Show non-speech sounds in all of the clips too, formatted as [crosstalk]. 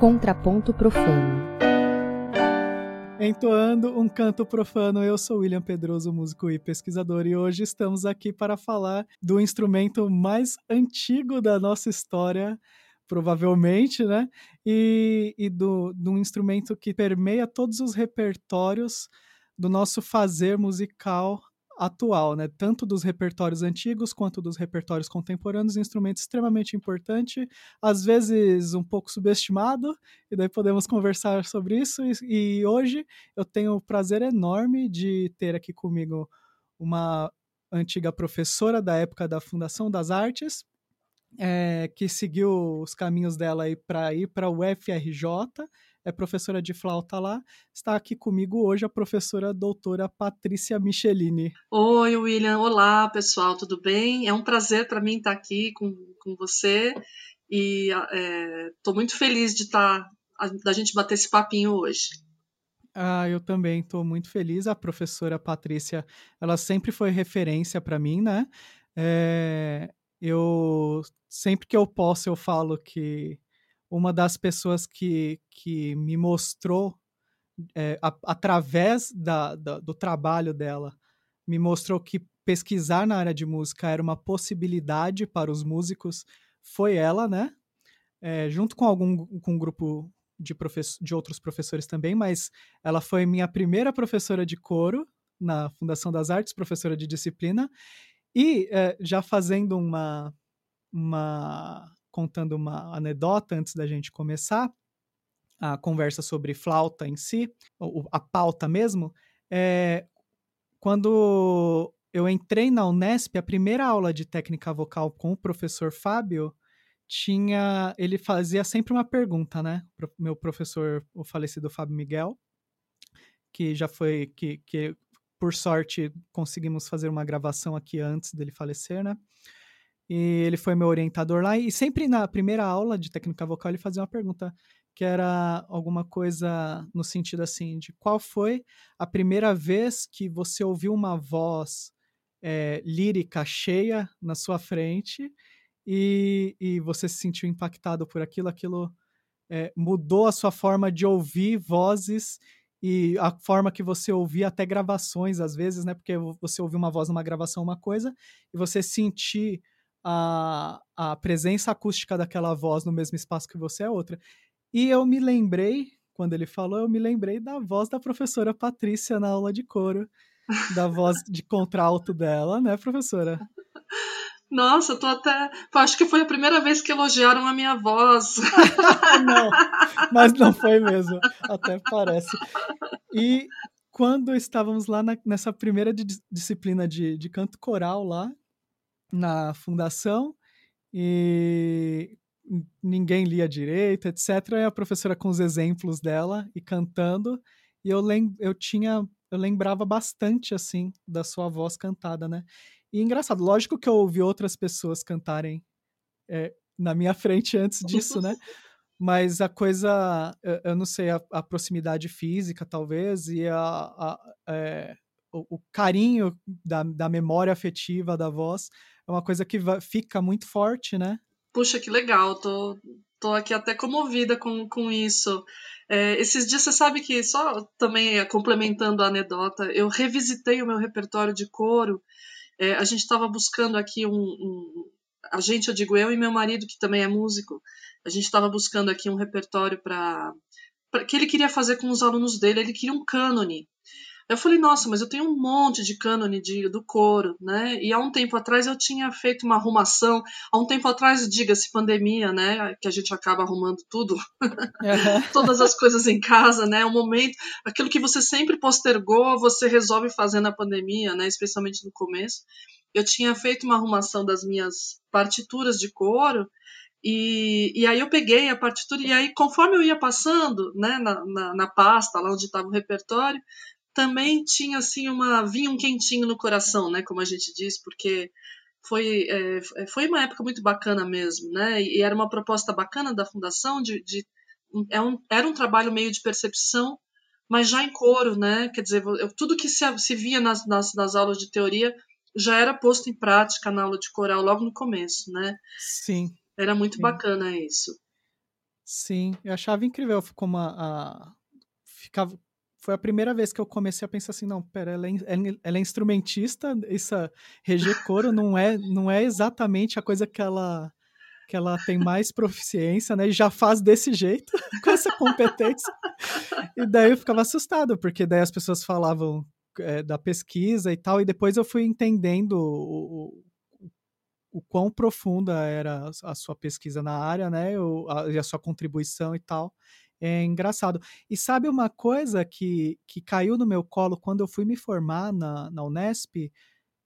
Contraponto Profano. Entoando um canto profano, eu sou William Pedroso, músico e pesquisador, e hoje estamos aqui para falar do instrumento mais antigo da nossa história, provavelmente, né? E, e do, do instrumento que permeia todos os repertórios do nosso fazer musical atual, né? Tanto dos repertórios antigos quanto dos repertórios contemporâneos, instrumento extremamente importante, às vezes um pouco subestimado, e daí podemos conversar sobre isso. E, e hoje eu tenho o prazer enorme de ter aqui comigo uma antiga professora da época da Fundação das Artes, é, que seguiu os caminhos dela para ir para o FRJ é professora de flauta lá. Está aqui comigo hoje a professora doutora Patrícia Michelini. Oi, William. Olá, pessoal, tudo bem? É um prazer para mim estar aqui com, com você e estou é, muito feliz de estar da gente bater esse papinho hoje. Ah, eu também estou muito feliz. A professora Patrícia, ela sempre foi referência para mim, né? É, eu sempre que eu posso eu falo que uma das pessoas que, que me mostrou, é, a, através da, da, do trabalho dela, me mostrou que pesquisar na área de música era uma possibilidade para os músicos, foi ela, né? É, junto com algum com um grupo de, de outros professores também, mas ela foi minha primeira professora de coro na Fundação das Artes, professora de disciplina, e é, já fazendo uma, uma contando uma anedota antes da gente começar a conversa sobre flauta em si, a pauta mesmo, é, quando eu entrei na Unesp, a primeira aula de técnica vocal com o professor Fábio tinha, ele fazia sempre uma pergunta, né? Meu professor, o falecido Fábio Miguel, que já foi, que, que por sorte conseguimos fazer uma gravação aqui antes dele falecer, né? E ele foi meu orientador lá. E sempre na primeira aula de técnica vocal ele fazia uma pergunta que era alguma coisa no sentido assim de qual foi a primeira vez que você ouviu uma voz é, lírica cheia na sua frente e, e você se sentiu impactado por aquilo, aquilo é, mudou a sua forma de ouvir vozes e a forma que você ouvia até gravações às vezes, né? Porque você ouviu uma voz numa gravação uma coisa e você sentir a, a presença acústica daquela voz no mesmo espaço que você é outra. E eu me lembrei, quando ele falou, eu me lembrei da voz da professora Patrícia na aula de coro, da voz [laughs] de contralto dela, né, professora? Nossa, tô até. Acho que foi a primeira vez que elogiaram a minha voz. [laughs] não, mas não foi mesmo. Até parece. E quando estávamos lá na, nessa primeira disciplina de, de canto coral lá, na fundação e ninguém lia direito, etc. E a professora com os exemplos dela e cantando, e eu, lem eu tinha eu lembrava bastante assim da sua voz cantada, né? E engraçado, lógico que eu ouvi outras pessoas cantarem é, na minha [laughs] frente antes disso, né? [laughs] Mas a coisa, eu, eu não sei, a, a, proximidade física, talvez, e a, a é, o, o, carinho da, da memória afetiva da voz é uma coisa que fica muito forte, né? Puxa, que legal, tô, tô aqui até comovida com, com isso. É, esses dias você sabe que, só também complementando a anedota, eu revisitei o meu repertório de coro. É, a gente estava buscando aqui um, um. A gente, eu digo eu e meu marido, que também é músico, a gente estava buscando aqui um repertório para. que ele queria fazer com os alunos dele, ele queria um cânone. Eu falei, nossa, mas eu tenho um monte de cânone de, do coro, né? E há um tempo atrás eu tinha feito uma arrumação. Há um tempo atrás, diga-se, pandemia, né? Que a gente acaba arrumando tudo, uhum. [laughs] todas as coisas em casa, né? Um momento, aquilo que você sempre postergou, você resolve fazer na pandemia, né? Especialmente no começo. Eu tinha feito uma arrumação das minhas partituras de coro. E, e aí eu peguei a partitura, e aí conforme eu ia passando né, na, na, na pasta, lá onde estava o repertório, também tinha assim uma vinha um quentinho no coração, né, como a gente diz, porque foi, é, foi uma época muito bacana mesmo, né? E era uma proposta bacana da fundação de, de é um, era um trabalho meio de percepção, mas já em coro, né? Quer dizer, eu, tudo que se, se via nas, nas, nas, aulas de teoria já era posto em prática na aula de coral logo no começo, né? Sim. Era muito sim. bacana isso. Sim, eu achava incrível como a, a ficava foi a primeira vez que eu comecei a pensar assim, não, pera, ela é, ela é instrumentista, essa reger coro não é, não é exatamente a coisa que ela que ela tem mais proficiência, né? E já faz desse jeito, [laughs] com essa competência. E daí eu ficava assustado, porque daí as pessoas falavam é, da pesquisa e tal, e depois eu fui entendendo o, o, o quão profunda era a sua pesquisa na área, né? O, a, e a sua contribuição e tal. É engraçado. E sabe uma coisa que, que caiu no meu colo quando eu fui me formar na, na Unesp?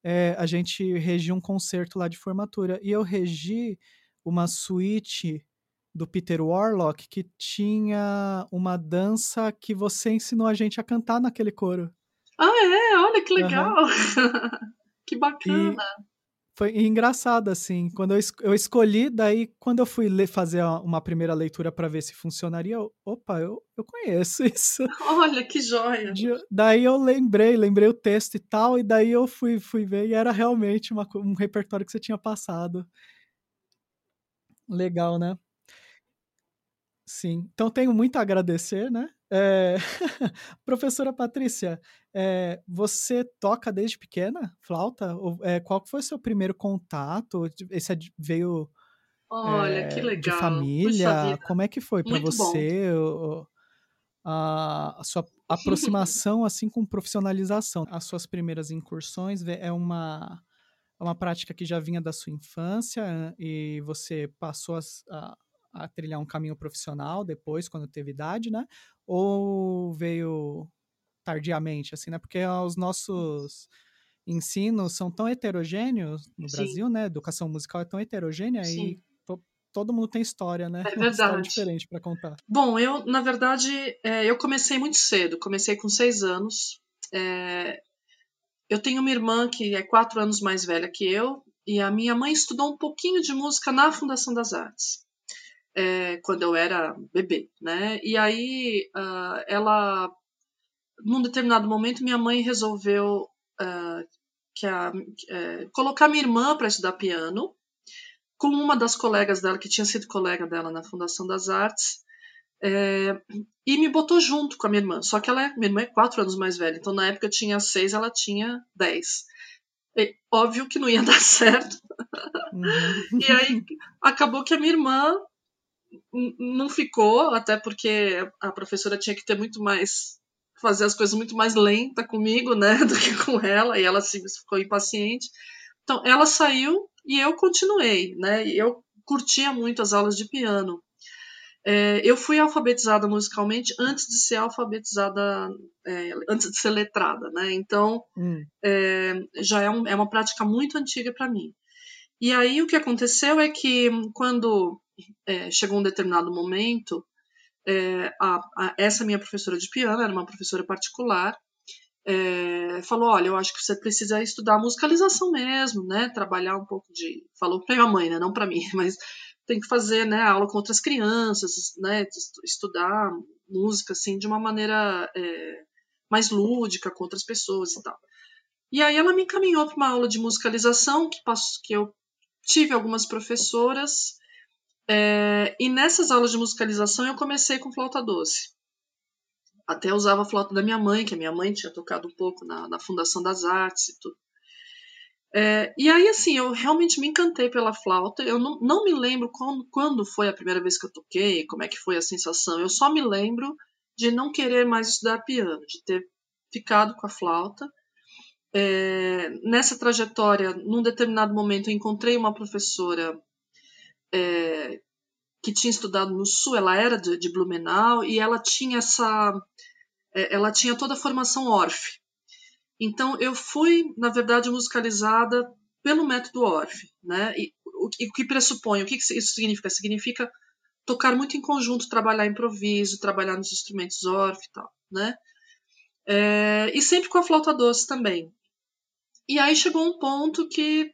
É, a gente regia um concerto lá de formatura. E eu regi uma suíte do Peter Warlock que tinha uma dança que você ensinou a gente a cantar naquele coro. Ah, é? Olha que legal! Uhum. [laughs] que bacana! E foi engraçado, assim. Quando eu, es eu escolhi, daí, quando eu fui ler, fazer uma primeira leitura para ver se funcionaria, eu, opa, eu, eu conheço [laughs] isso. Olha que joia! De, daí eu lembrei, lembrei o texto e tal, e daí eu fui, fui ver e era realmente uma, um repertório que você tinha passado. Legal, né? Sim. Então tenho muito a agradecer, né? É... [laughs] Professora Patrícia, é, você toca desde pequena flauta? É, qual foi o seu primeiro contato? Esse veio Olha, que legal. de família? Como é que foi para você o, a, a, sua aproximação assim com profissionalização? As suas primeiras incursões é uma é uma prática que já vinha da sua infância e você passou a, a, a trilhar um caminho profissional depois, quando teve idade, né? Ou veio tardiamente, assim, né? Porque os nossos ensinos são tão heterogêneos no Sim. Brasil, né? Educação musical é tão heterogênea Sim. e to, todo mundo tem história, né? É verdade. Uma história diferente para contar. Bom, eu, na verdade, é, eu comecei muito cedo. Comecei com seis anos. É, eu tenho uma irmã que é quatro anos mais velha que eu e a minha mãe estudou um pouquinho de música na Fundação das Artes. É, quando eu era bebê, né? E aí uh, ela num determinado momento, minha mãe resolveu uh, que a, uh, colocar minha irmã para estudar piano com uma das colegas dela, que tinha sido colega dela na Fundação das Artes, é, e me botou junto com a minha irmã. Só que ela é, minha irmã é quatro anos mais velha, então na época eu tinha seis, ela tinha dez. E, óbvio que não ia [laughs] dar certo. Uhum. e aí acabou que a minha irmã não ficou, até porque a professora tinha que ter muito mais fazer as coisas muito mais lenta comigo, né, [laughs] do que com ela, e ela se ficou impaciente. Então, ela saiu e eu continuei, né, eu curtia muito as aulas de piano. É, eu fui alfabetizada musicalmente antes de ser alfabetizada, é, antes de ser letrada, né, então hum. é, já é, um, é uma prática muito antiga para mim. E aí o que aconteceu é que quando é, chegou um determinado momento, é, a, a, essa minha professora de piano, era uma professora particular, é, falou: Olha, eu acho que você precisa estudar musicalização mesmo, né? Trabalhar um pouco de. Falou para minha mãe, né? Não para mim, [laughs] mas tem que fazer né, aula com outras crianças, né? Estudar música assim de uma maneira é, mais lúdica com outras pessoas e tal. E aí ela me encaminhou para uma aula de musicalização que, passo, que eu tive algumas professoras é, e nessas aulas de musicalização eu comecei com flauta doce. Até usava a flauta da minha mãe, que a minha mãe tinha tocado um pouco na, na Fundação das Artes e tudo. É, e aí, assim, eu realmente me encantei pela flauta. Eu não, não me lembro quando, quando foi a primeira vez que eu toquei, como é que foi a sensação. Eu só me lembro de não querer mais estudar piano, de ter ficado com a flauta. É, nessa trajetória, num determinado momento, eu encontrei uma professora é, que tinha estudado no Sul, ela era de, de Blumenau e ela tinha essa, é, ela tinha toda a formação Orff. Então eu fui, na verdade, musicalizada pelo método Orff, né? E o, o que pressupõe, o que isso significa? Significa tocar muito em conjunto, trabalhar improviso, trabalhar nos instrumentos Orff e tal, né? É, e sempre com a flauta doce também. E aí chegou um ponto que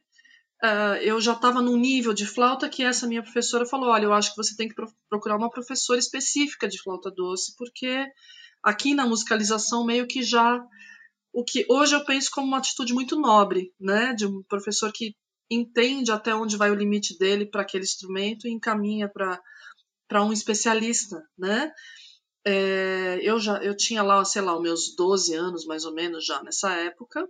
uh, eu já estava num nível de flauta que essa minha professora falou: olha, eu acho que você tem que procurar uma professora específica de flauta doce, porque aqui na musicalização meio que já o que hoje eu penso como uma atitude muito nobre, né, de um professor que entende até onde vai o limite dele para aquele instrumento e encaminha para para um especialista, né? É, eu já eu tinha lá, sei lá, os meus 12 anos mais ou menos já nessa época.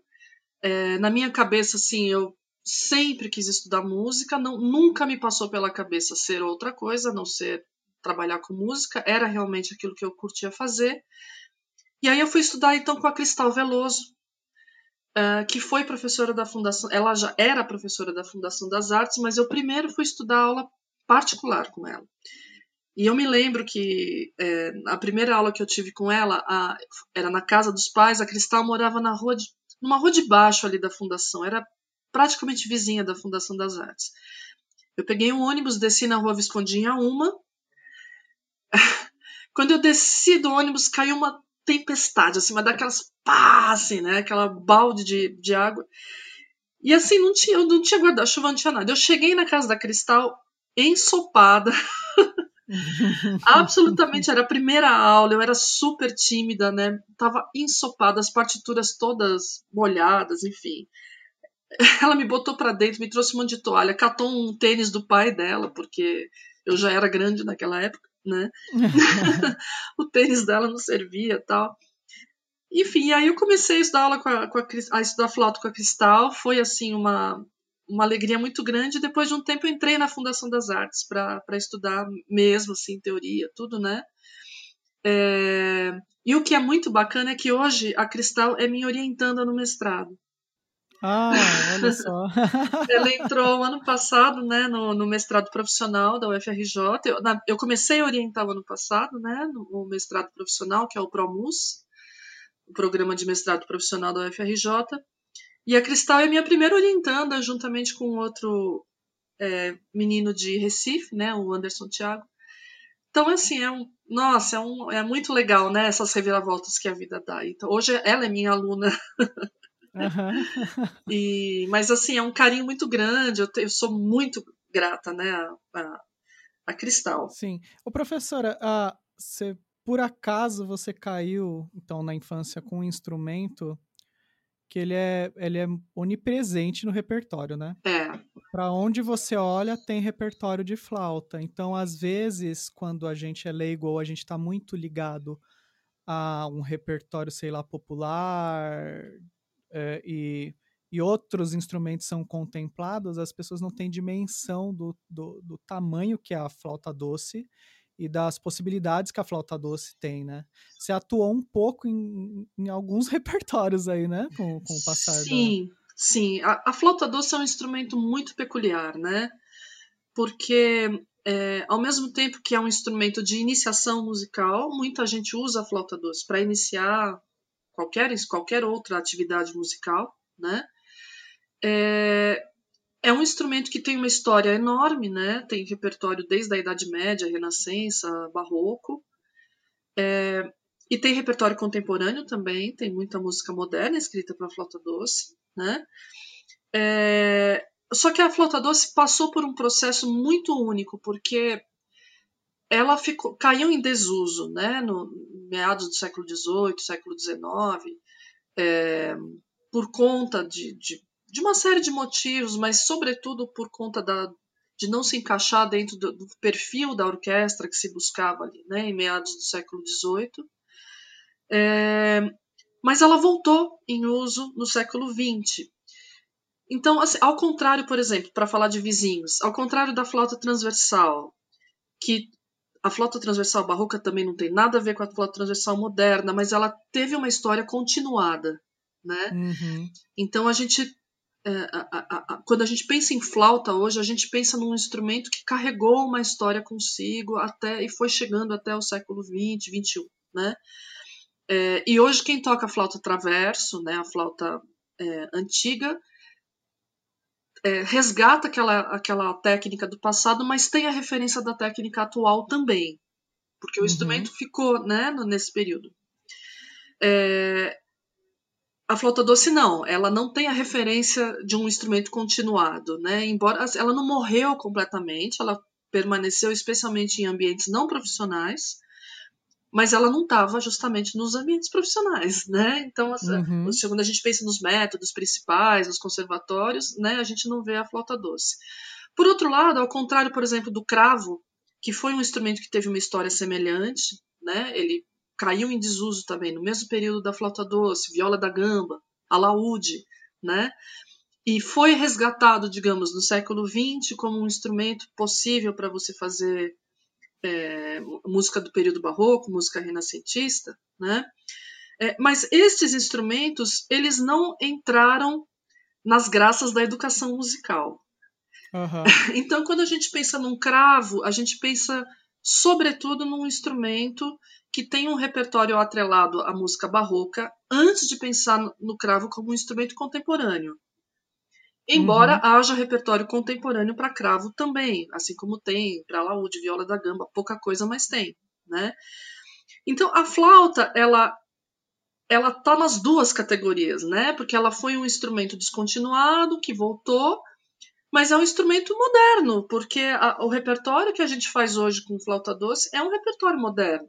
É, na minha cabeça, assim, eu sempre quis estudar música, não, nunca me passou pela cabeça ser outra coisa, a não ser trabalhar com música, era realmente aquilo que eu curtia fazer. E aí eu fui estudar então com a Cristal Veloso, uh, que foi professora da Fundação, ela já era professora da Fundação das Artes, mas eu primeiro fui estudar aula particular com ela. E eu me lembro que é, a primeira aula que eu tive com ela a, era na casa dos pais, a Cristal morava na rua de, numa rua de baixo ali da fundação, era praticamente vizinha da Fundação das Artes. Eu peguei um ônibus, desci na rua Viscondinha uma. [laughs] Quando eu desci do ônibus, caiu uma tempestade, assim, mas daquelas pá, assim, né? Aquela balde de, de água. E assim, não tinha, eu não tinha guarda-chuva, não tinha nada. Eu cheguei na casa da Cristal ensopada. [laughs] Absolutamente, era a primeira aula, eu era super tímida, né? Tava ensopada, as partituras todas molhadas, enfim. [laughs] Ela me botou para dentro, me trouxe um monte de toalha, catou um tênis do pai dela, porque eu já era grande naquela época, né? [laughs] [laughs] o tênis dela não servia tal. Enfim, aí eu comecei a estudar aula com a, com a, a estudar flauta com a Cristal, foi assim uma uma alegria muito grande. Depois de um tempo, eu entrei na Fundação das Artes para estudar mesmo, assim, teoria, tudo, né? É... E o que é muito bacana é que hoje a Cristal é me orientando no mestrado. Ah, olha [laughs] só. Ela entrou ano passado, né, no, no mestrado profissional da UFRJ. Eu, na, eu, comecei a orientar o ano passado, né, no, no mestrado profissional, que é o PROMUS, o programa de mestrado profissional da UFRJ. E a Cristal é minha primeira orientanda, juntamente com outro é, menino de Recife, né, o Anderson Thiago. Então, assim, é um, nossa, é, um, é muito legal, né, essas reviravoltas que a vida dá. Então, hoje ela é minha aluna. [laughs] Uhum. [laughs] e, mas, assim, é um carinho muito grande, eu, te, eu sou muito grata, né, a, a, a Cristal. Sim. Ô, professora, você, por acaso você caiu, então, na infância com um instrumento que ele é, ele é onipresente no repertório, né? É. Para onde você olha, tem repertório de flauta. Então, às vezes, quando a gente é leigo ou a gente está muito ligado a um repertório, sei lá, popular é, e, e outros instrumentos são contemplados, as pessoas não têm dimensão do, do, do tamanho que é a flauta doce e das possibilidades que a flauta doce tem, né? Você atuou um pouco em, em alguns [laughs] repertórios aí, né? Com, com o passar Sim, da... sim. A, a, flauta doce é um instrumento muito peculiar, né? Porque é, ao mesmo tempo que é um instrumento de iniciação musical, muita gente usa a flauta doce para iniciar qualquer, qualquer outra atividade musical, né? É, é um instrumento que tem uma história enorme, né? Tem repertório desde a Idade Média, Renascença, Barroco. É, e tem repertório contemporâneo também, tem muita música moderna escrita para flauta doce, né? É, só que a flauta doce passou por um processo muito único, porque ela ficou, caiu em desuso, né? No meados do século XVIII, século XIX, é, por conta de, de de uma série de motivos, mas sobretudo por conta da, de não se encaixar dentro do, do, perfil da orquestra que se buscava ali, né, em meados do século XVIII. É, mas ela voltou em uso no século XX. Então, assim, ao contrário, por exemplo, para falar de vizinhos, ao contrário da flauta transversal, que a flauta transversal barroca também não tem nada a ver com a flauta transversal moderna, mas ela teve uma história continuada, né? Uhum. Então a gente é, a, a, a, quando a gente pensa em flauta hoje, a gente pensa num instrumento que carregou uma história consigo até e foi chegando até o século XX, XXI, né? É, e hoje quem toca flauta traverso, né, a flauta é, antiga, é, resgata aquela, aquela técnica do passado, mas tem a referência da técnica atual também, porque o uhum. instrumento ficou né, nesse período. É, a flauta doce não, ela não tem a referência de um instrumento continuado, né? Embora ela não morreu completamente, ela permaneceu especialmente em ambientes não profissionais, mas ela não estava justamente nos ambientes profissionais, né? Então, uhum. quando a gente pensa nos métodos principais, nos conservatórios, né, a gente não vê a flauta doce. Por outro lado, ao contrário, por exemplo, do cravo, que foi um instrumento que teve uma história semelhante, né? Ele caiu em desuso também no mesmo período da flauta doce, viola da gamba, alaúde, né? E foi resgatado, digamos, no século XX como um instrumento possível para você fazer é, música do período barroco, música renascentista, né? É, mas estes instrumentos eles não entraram nas graças da educação musical. Uhum. [laughs] Então, quando a gente pensa num cravo, a gente pensa sobretudo num instrumento que tem um repertório atrelado à música barroca, antes de pensar no cravo como um instrumento contemporâneo. Embora uhum. haja repertório contemporâneo para cravo também, assim como tem para laúde, viola da gamba, pouca coisa, mas tem, né? Então a flauta, ela ela tá nas duas categorias, né? Porque ela foi um instrumento descontinuado que voltou, mas é um instrumento moderno, porque a, o repertório que a gente faz hoje com flauta doce é um repertório moderno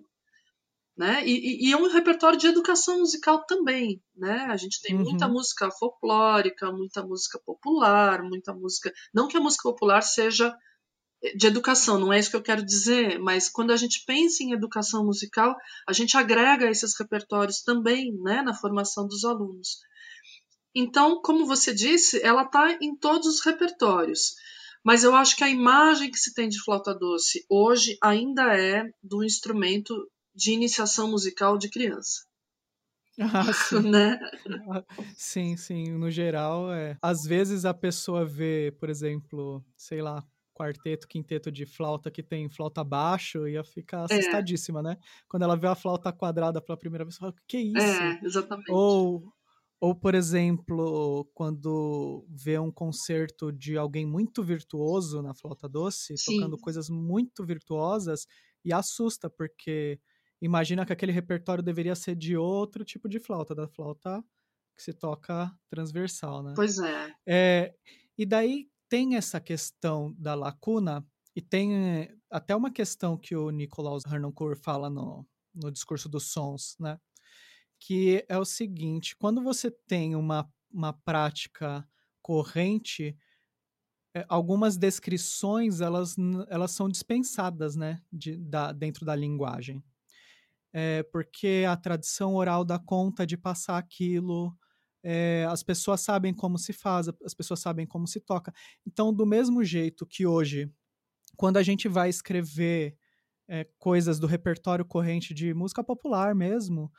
né? E, e, é um repertório de educação musical também, né? A gente tem uhum. muita música folclórica, muita música popular, muita música. Não que a música popular seja de educação, não é isso que eu quero dizer, mas quando a gente pensa em educação musical, a gente agrega esses repertórios também, né, na formação dos alunos. Então, como você disse, ela está em todos os repertórios. Mas eu acho que a imagem que se tem de flauta doce hoje ainda é do instrumento de iniciação musical de criança. [laughs] Ah, sim. [laughs] né? sim, sim. No geral, é. Às vezes a pessoa vê, por exemplo, sei lá, quarteto, quinteto de flauta que tem flauta baixo, ia ficar é. assustadíssima, é. né? Quando ela vê a flauta quadrada pela primeira vez, fala, que isso? É, exatamente. Ou, ou, por exemplo, quando vê um concerto de alguém muito virtuoso na flauta doce, Sim. tocando coisas muito virtuosas, e assusta, porque imagina que aquele repertório deveria ser de outro tipo de flauta, da flauta que se toca transversal, né? Pois é. é e daí tem essa questão da lacuna e tem até uma questão que o Nicolaus Harnoncourt fala no, no discurso dos sons, né? Que é o seguinte, quando você tem uma, uma prática corrente, é, algumas descrições elas, elas são dispensadas, né? De, da, dentro da linguagem é, porque a tradição oral dá conta de passar aquilo, é, as pessoas sabem como se faz, as pessoas sabem como se toca. Então, do mesmo jeito que hoje, quando a gente vai escrever é, coisas do repertório corrente de música popular mesmo,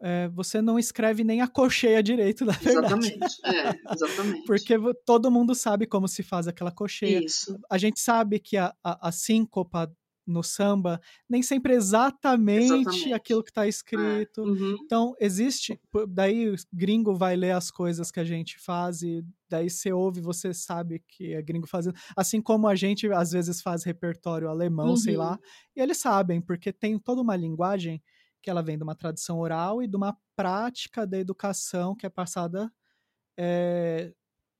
é, você não escreve nem a cocheia direito, [laughs] na verdade. Exatamente, é, exatamente. Porque todo mundo sabe como se faz aquela cocheia. Isso. A gente sabe que a, a, a síncopa no samba, nem sempre exatamente, exatamente. aquilo que está é, escrito. É. Uhum. Então, existe. Daí o gringo vai ler as coisas que a gente faz e daí você ouve, você sabe que é gringo fazendo. Assim como a gente às vezes faz repertório alemão, uhum. sei lá, uhum. e eles sabem, porque tem toda uma linguagem que ela vem de uma tradição oral e de uma prática da educação que é passada é,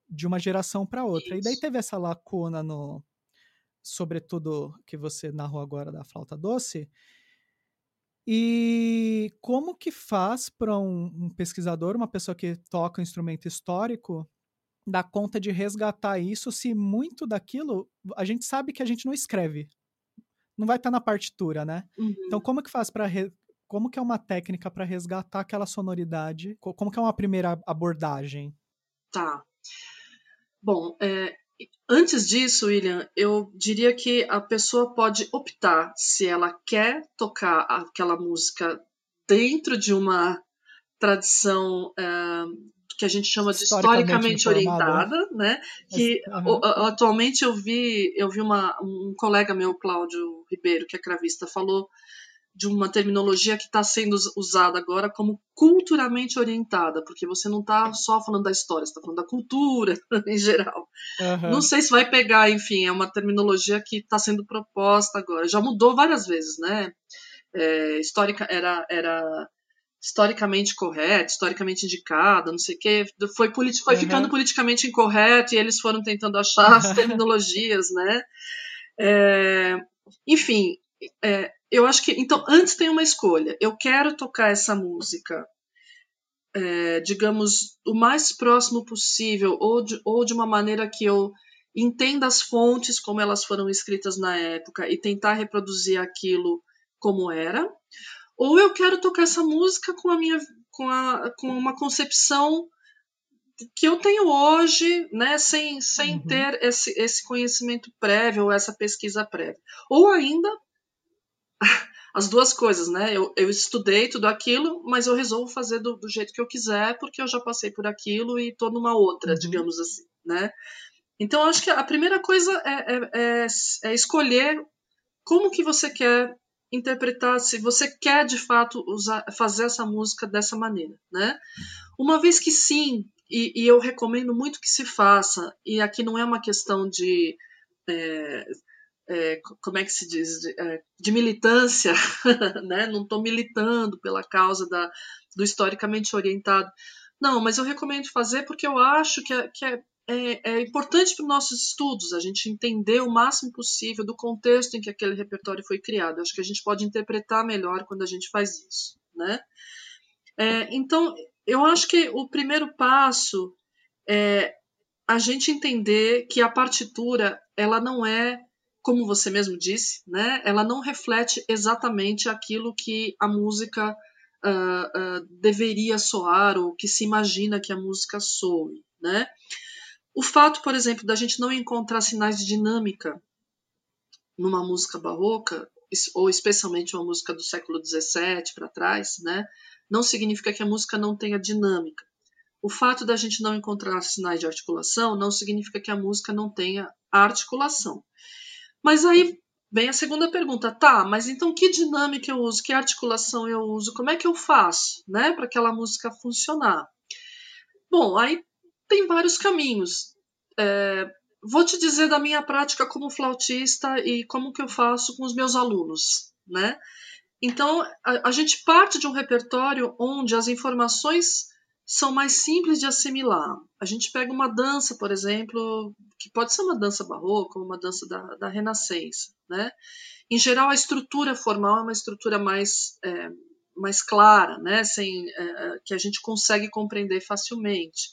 de uma geração para outra. Isso. E daí teve essa lacuna no sobretudo que você narrou agora da flauta doce. E como que faz para um, um, pesquisador, uma pessoa que toca um instrumento histórico, dar conta de resgatar isso se muito daquilo a gente sabe que a gente não escreve, não vai estar tá na partitura, né? Uhum. Então como que faz para re... como que é uma técnica para resgatar aquela sonoridade? Como que é uma primeira abordagem? Tá. Bom, é, Antes disso, William, eu diria que a pessoa pode optar se ela quer tocar aquela música dentro de uma tradição uh, que a gente chama de historicamente, historicamente orientada, né? Que uhum. atualmente eu vi, eu vi uma, um colega meu, Cláudio Ribeiro, que é cravista, falou de uma terminologia que está sendo usada agora como culturalmente orientada, porque você não está só falando da história, você está falando da cultura [laughs] em geral. Uhum. Não sei se vai pegar, enfim, é uma terminologia que está sendo proposta agora. Já mudou várias vezes, né? É, histórica era, era historicamente correto, historicamente indicada, não sei o quê, foi, foi uhum. ficando politicamente incorreto e eles foram tentando achar as [laughs] terminologias, né? É, enfim, é, eu acho que. Então, antes tem uma escolha. Eu quero tocar essa música, é, digamos, o mais próximo possível, ou de, ou de uma maneira que eu entenda as fontes como elas foram escritas na época e tentar reproduzir aquilo como era, ou eu quero tocar essa música com a minha com, a, com uma concepção que eu tenho hoje, né, sem, sem uhum. ter esse, esse conhecimento prévio ou essa pesquisa prévia. Ou ainda as duas coisas, né? Eu, eu estudei tudo aquilo, mas eu resolvo fazer do, do, jeito que eu quiser, porque eu já passei por aquilo e estou numa outra, uhum. digamos assim, né? Então, acho que a primeira coisa é, é, é, é, escolher como que você quer interpretar, se você quer de fato usar, fazer essa música dessa maneira, né? Uma vez que sim, e, e eu recomendo muito que se faça, e aqui não é uma questão de é, é, como é que se diz, de, é, de militância, [laughs] né? não estou militando pela causa da, do historicamente orientado. Não, mas eu recomendo fazer porque eu acho que é, que é, é, é importante para os nossos estudos a gente entender o máximo possível do contexto em que aquele repertório foi criado. Acho que a gente pode interpretar melhor quando a gente faz isso. Né? É, então, eu acho que o primeiro passo é a gente entender que a partitura ela não é como você mesmo disse, né, ela não reflete exatamente aquilo que a música uh, uh, deveria soar ou que se imagina que a música soe. Né? O fato, por exemplo, da gente não encontrar sinais de dinâmica numa música barroca, ou especialmente uma música do século XVII para trás, né, não significa que a música não tenha dinâmica. O fato da gente não encontrar sinais de articulação não significa que a música não tenha articulação. Mas aí vem a segunda pergunta, tá, mas então que dinâmica eu uso, que articulação eu uso, como é que eu faço, né, para aquela música funcionar? Bom, aí tem vários caminhos. É, vou te dizer da minha prática como flautista e como que eu faço com os meus alunos, né? Então, a, a gente parte de um repertório onde as informações são mais simples de assimilar. A gente pega uma dança, por exemplo, que pode ser uma dança barroca ou uma dança da, da Renascença, né? Em geral, a estrutura formal é uma estrutura mais, é, mais clara, né? Sem, é, é, que a gente consegue compreender facilmente.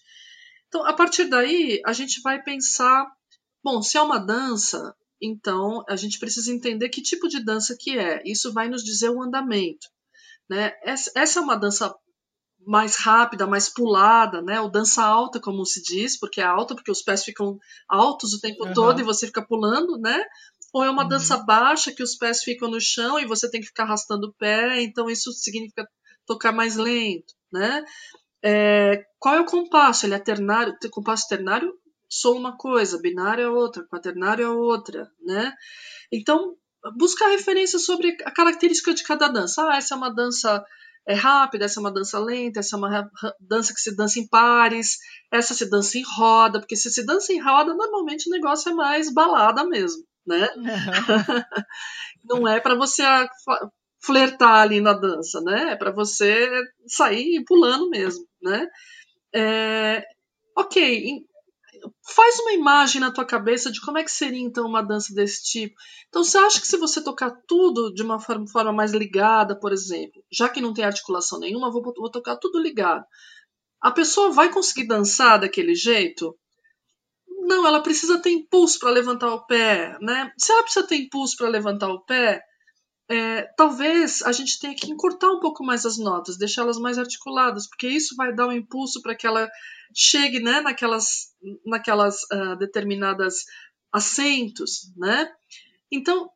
Então, a partir daí, a gente vai pensar, bom, se é uma dança, então a gente precisa entender que tipo de dança que é. Isso vai nos dizer o andamento. Né? Essa é uma dança mais rápida, mais pulada, né? Ou dança alta, como se diz, porque é alta, porque os pés ficam altos o tempo uhum. todo e você fica pulando, né? Ou é uma uhum. dança baixa, que os pés ficam no chão e você tem que ficar arrastando o pé, então isso significa tocar mais lento, né? É, qual é o compasso? Ele é ternário, compasso ternário sou uma coisa, binário é outra, quaternário é outra, né? Então, buscar referências sobre a característica de cada dança. Ah, essa é uma dança é rápida, essa é uma dança lenta, essa é uma dança que se dança em pares, essa se dança em roda, porque se se dança em roda, normalmente o negócio é mais balada mesmo, né? Uhum. [laughs] Não é para você flertar ali na dança, né? É para você sair pulando mesmo, né? É, ok, faz uma imagem na tua cabeça de como é que seria então uma dança desse tipo. Então você acha que se você tocar tudo de uma forma, mais ligada, por exemplo, já que não tem articulação nenhuma, vou, vou tocar tudo ligado. A pessoa vai conseguir dançar daquele jeito? Não, ela precisa ter impulso para levantar o pé, né? Se ela precisa ter impulso para levantar o pé, é, talvez a gente tenha que encurtar um pouco mais as notas, deixá-las mais articuladas, porque isso vai dar um impulso para que ela chegue né, naquelas, naquelas uh, determinadas acentos, né? Então,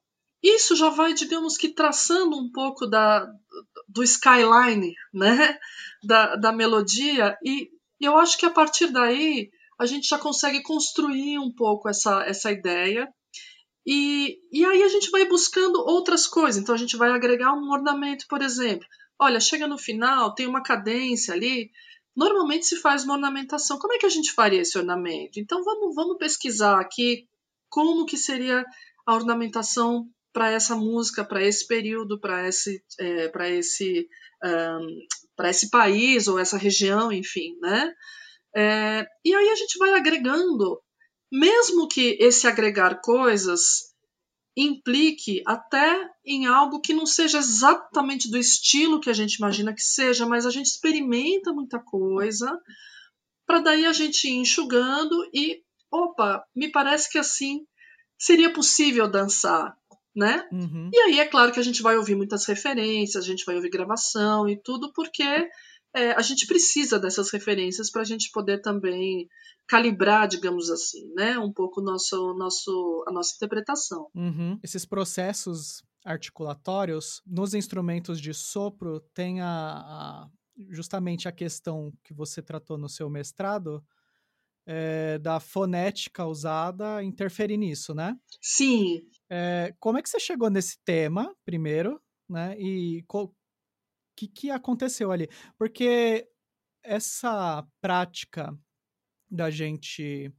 isso já vai, digamos que, traçando um pouco da, do skyline, né? Da, da melodia, e eu acho que a partir daí a gente já consegue construir um pouco essa, essa ideia. E, e aí a gente vai buscando outras coisas. Então a gente vai agregar um ornamento, por exemplo. Olha, chega no final, tem uma cadência ali Normalmente se faz uma ornamentação. Como é que a gente faria esse ornamento? Então vamos, vamos pesquisar aqui como que seria a ornamentação para essa música, para esse período, para esse, é, para esse, um, para esse país ou essa região, enfim, né? É, e aí a gente vai agregando, mesmo que esse agregar coisas implique até em algo que não seja exatamente do estilo que a gente imagina que seja, mas a gente experimenta muita coisa para daí a gente ir enxugando e opa, me parece que assim seria possível dançar, né? Uhum. E aí é claro que a gente vai ouvir muitas referências, a gente vai ouvir gravação e tudo, porque é, a gente precisa dessas referências para a gente poder também calibrar, digamos assim, né, um pouco nosso, nosso, a nossa interpretação. Uhum. Esses processos articulatórios nos instrumentos de sopro tem a, a, justamente a questão que você tratou no seu mestrado é, da fonética usada interferir nisso, né? Sim. É, como é que você chegou nesse tema, primeiro, né? E o que, que aconteceu ali? Porque essa prática da gente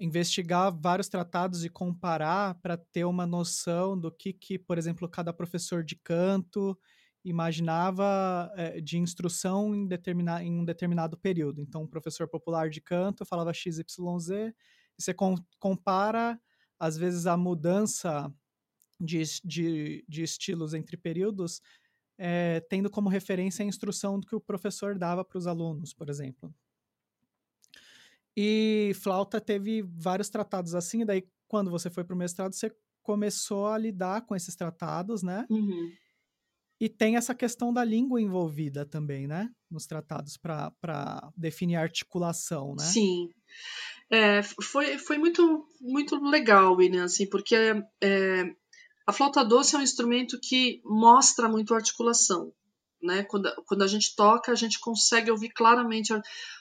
investigar vários tratados e comparar para ter uma noção do que, que, por exemplo, cada professor de canto imaginava é, de instrução em, determina, em um determinado período. Então, um professor popular de canto falava XYZ, e você com, compara, às vezes, a mudança de, de, de estilos entre períodos, é, tendo como referência a instrução que o professor dava para os alunos, por exemplo. E flauta teve vários tratados assim, e daí quando você foi para o mestrado, você começou a lidar com esses tratados, né? Uhum. E tem essa questão da língua envolvida também, né? Nos tratados para definir a articulação, né? Sim. É, foi, foi muito, muito legal, William, assim, porque é, a flauta doce é um instrumento que mostra muito a articulação né? Quando, quando a gente toca, a gente consegue ouvir claramente,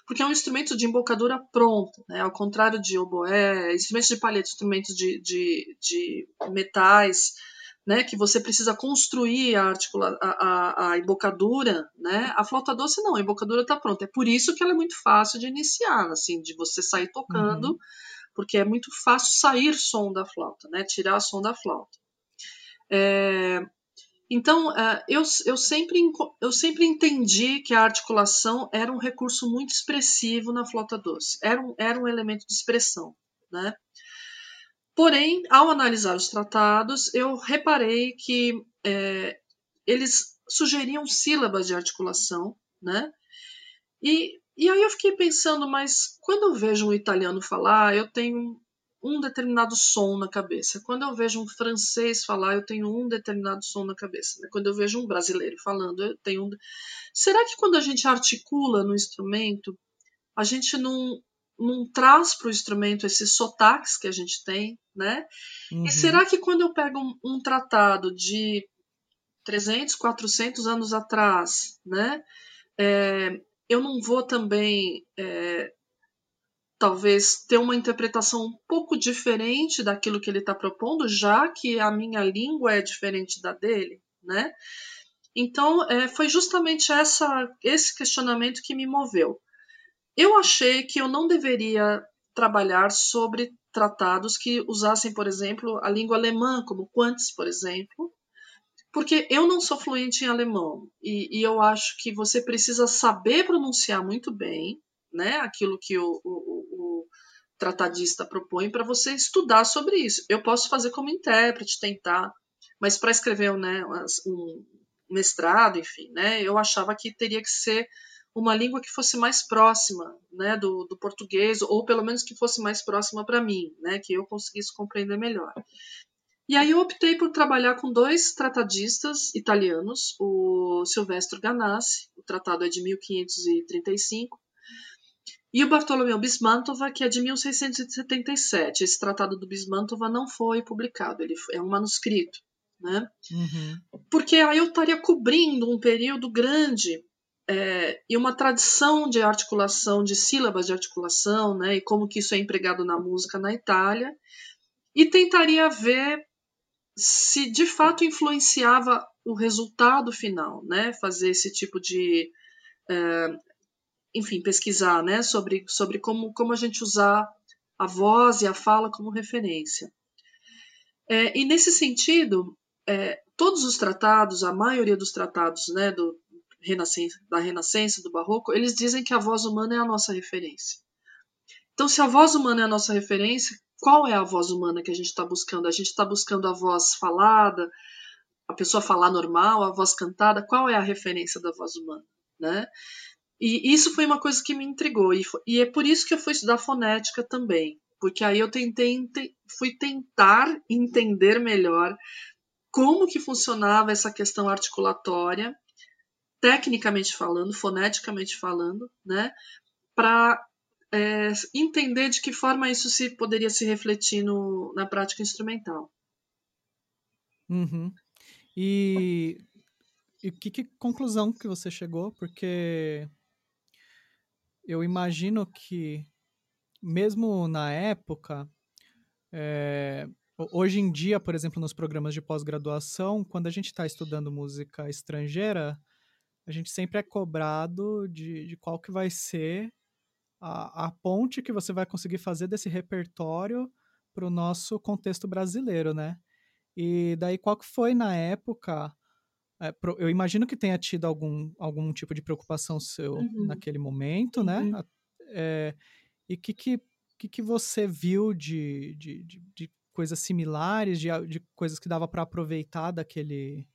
porque é um instrumento de embocadura pronta, né? Ao contrário de oboé, instrumentos de palheta, instrumentos de, de, de metais, né? Que você precisa construir a, articula, a, a, a embocadura, né? A flauta doce não, a embocadura está pronta. É por isso que ela é muito fácil de iniciar, assim, de você sair tocando, uhum. porque é muito fácil sair som da flauta, né? Tirar som da flauta. É, então, uh, eu, eu, sempre, eu sempre entendi que a articulação era um recurso muito expressivo na flauta doce, era um, era um elemento de expressão. Né? Porém, ao analisar os tratados, eu reparei que é, eles sugeriam sílabas de articulação, né? E, e aí eu fiquei pensando, mas quando eu vejo um italiano falar, eu tenho um determinado som na cabeça. Quando eu vejo um francês falar, eu tenho um determinado som na cabeça. Né? Quando eu vejo um brasileiro falando, eu tenho um. Será que quando a gente articula no instrumento, a gente não, não traz para o instrumento esses sotaques que a gente tem, né? Uhum. E será que quando eu pego um, um, tratado de 300, 400 anos atrás, né? É, eu não vou também é, talvez ter uma interpretação um pouco diferente daquilo que ele está propondo, já que a minha língua é diferente da dele, né? Então, é, foi justamente essa, esse questionamento que me moveu. Eu achei que eu não deveria trabalhar sobre tratados que usassem, por exemplo, a língua alemã, como Quantz, por exemplo, porque eu não sou fluente em alemão e, e eu acho que você precisa saber pronunciar muito bem, né, aquilo que o, o, o tratadista propõe para você estudar sobre isso. Eu posso fazer como intérprete, tentar, mas para escrever né, um mestrado, enfim, né, eu achava que teria que ser uma língua que fosse mais próxima né, do, do português, ou pelo menos que fosse mais próxima para mim, né, que eu conseguisse compreender melhor. E aí eu optei por trabalhar com dois tratadistas italianos, o Silvestro Ganassi, o tratado é de 1535, e o Bartolomeu Bismantova, que é de 1677. Esse tratado do Bismantova não foi publicado, ele é um manuscrito. Né? Uhum. Porque aí eu estaria cobrindo um período grande é, e uma tradição de articulação, de sílabas de articulação, né, e como que isso é empregado na música na Itália, e tentaria ver se de fato influenciava o resultado final, né, fazer esse tipo de é, enfim, pesquisar né, sobre, sobre como, como a gente usar a voz e a fala como referência. É, e nesse sentido, é, todos os tratados, a maioria dos tratados né, do Renascença, da Renascença, do Barroco, eles dizem que a voz humana é a nossa referência. Então, se a voz humana é a nossa referência, qual é a voz humana que a gente está buscando? A gente está buscando a voz falada, a pessoa falar normal, a voz cantada, qual é a referência da voz humana? Né? E isso foi uma coisa que me intrigou. E, foi, e é por isso que eu fui estudar fonética também. porque aí eu tentei, fui tentar entender melhor como que funcionava essa questão articulatória, tecnicamente falando, foneticamente falando, né, para é, entender de que forma isso se poderia se refletir no, na prática instrumental. Uhum. E, e que, que conclusão que você chegou? Porque eu imagino que mesmo na época, é, hoje em dia, por exemplo, nos programas de pós-graduação, quando a gente está estudando música estrangeira, a gente sempre é cobrado de, de qual que vai ser a, a ponte que você vai conseguir fazer desse repertório para o nosso contexto brasileiro, né? E daí qual que foi na época? É, eu imagino que tenha tido algum, algum tipo de preocupação seu uhum. naquele momento, né? uhum. né? É, e o que, que, que, você viu de, de, de, de coisas similares, de, de coisas que dava para aproveitar daquele,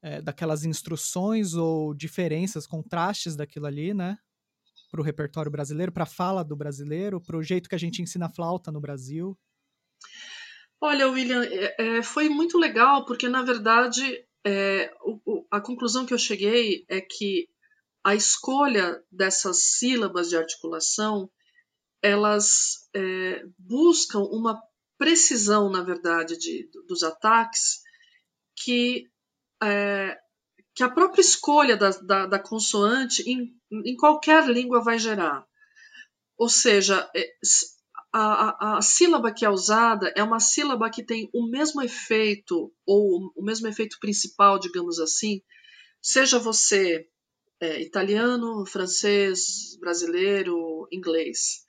é, daquelas instruções ou diferenças, contrastes daquilo ali, né? Para o repertório brasileiro, para a fala do brasileiro, para o jeito que a gente ensina flauta no Brasil? Olha, William, é, é, foi muito legal, porque na verdade é, o, a conclusão que eu cheguei é que a escolha dessas sílabas de articulação elas é, buscam uma precisão, na verdade, de, dos ataques que, é, que a própria escolha da, da, da consoante em, em, qualquer língua vai gerar. Ou seja, é, a, a, a, sílaba que é usada é uma sílaba que tem o mesmo efeito, ou o mesmo efeito principal, digamos assim, seja você é, italiano, francês, brasileiro, inglês.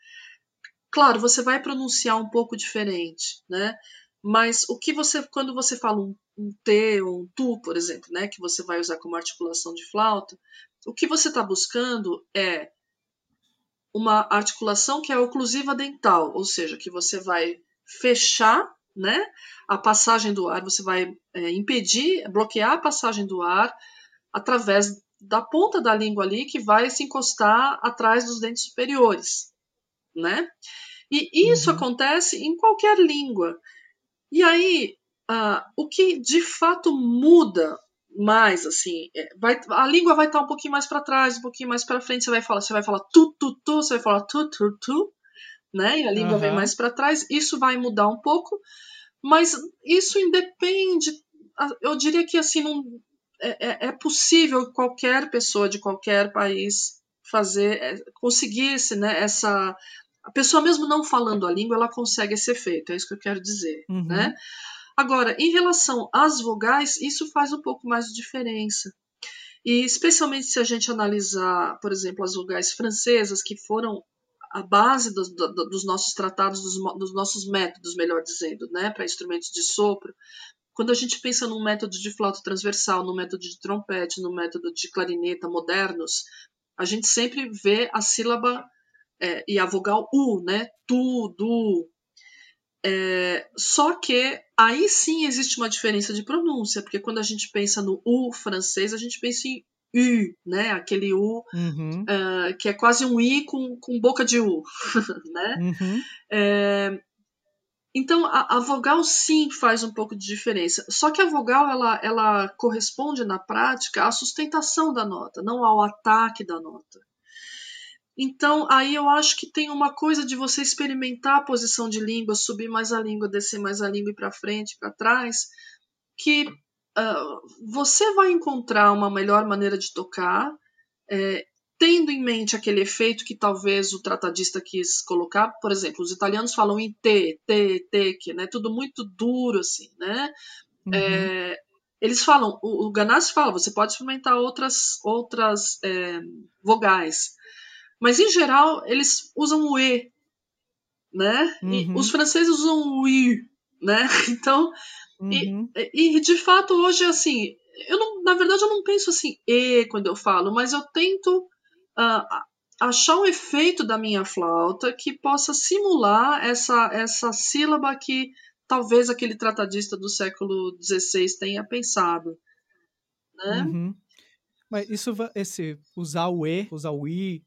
Claro, você vai pronunciar um pouco diferente, né? Mas o que você, quando você fala um, um T ou um tu, por exemplo, né, que você vai usar como articulação de flauta, o que você está buscando é uma articulação que é oclusiva dental, ou seja, que você vai fechar, né, a passagem do ar, você vai é, impedir, bloquear a passagem do ar através da ponta da língua ali que vai se encostar atrás dos dentes superiores né? E isso uhum. acontece em qualquer língua. E aí, uh, o que de fato muda mais, assim, é, vai, a língua vai estar um pouquinho mais para trás, um pouquinho mais para frente. Você vai falar, você vai falar tu tu tu, você vai falar tu tu tu, né? E a língua uhum. vem mais para trás. Isso vai mudar um pouco, mas isso independe. Eu diria que assim não é, é, é possível qualquer pessoa de qualquer país fazer, é, conseguisse né, essa a pessoa mesmo não falando a língua, ela consegue esse efeito, é isso que eu quero dizer, uhum. né? Agora, em relação às vogais, isso faz um pouco mais de diferença. E especialmente se a gente analisar, por exemplo, as vogais francesas, que foram a base dos, dos nossos tratados, dos, dos, nossos métodos, melhor dizendo, né, para instrumentos de sopro. Quando a gente pensa num método de flauta transversal, no método de trompete, no método de clarineta modernos, a gente sempre vê a sílaba é, e a vogal U, né? Tu, du. É, só que aí sim existe uma diferença de pronúncia, porque quando a gente pensa no U francês, a gente pensa em U, né? Aquele U uhum. uh, que é quase um I com, com boca de U, [laughs] né? Uhum. É, então a, a, vogal sim faz um pouco de diferença. Só que a vogal ela, ela corresponde na prática à sustentação da nota, não ao ataque da nota. Então, aí eu acho que tem uma coisa de você experimentar a posição de língua, subir mais a língua, descer mais a língua e para frente, para trás, que uh, você vai encontrar uma melhor maneira de tocar, é, tendo em mente aquele efeito que talvez o tratadista quis colocar. Por exemplo, os italianos falam em T, T, T, que né, tudo muito duro, assim, né? Uhum. É, eles falam, o, o Ganassi fala, você pode experimentar outras, outras é, vogais. Mas em geral eles usam o e, né? Uhum. E os franceses usam o i, né? [laughs] Então, uhum. e, e, de fato hoje assim, eu não, na verdade eu não penso assim e quando eu falo, mas eu tento uh, achar um efeito da minha flauta que possa simular essa essa sílaba que talvez aquele tratadista do século XVI tenha pensado, né? Uhum. Mas isso, esse usar o e, usar o i,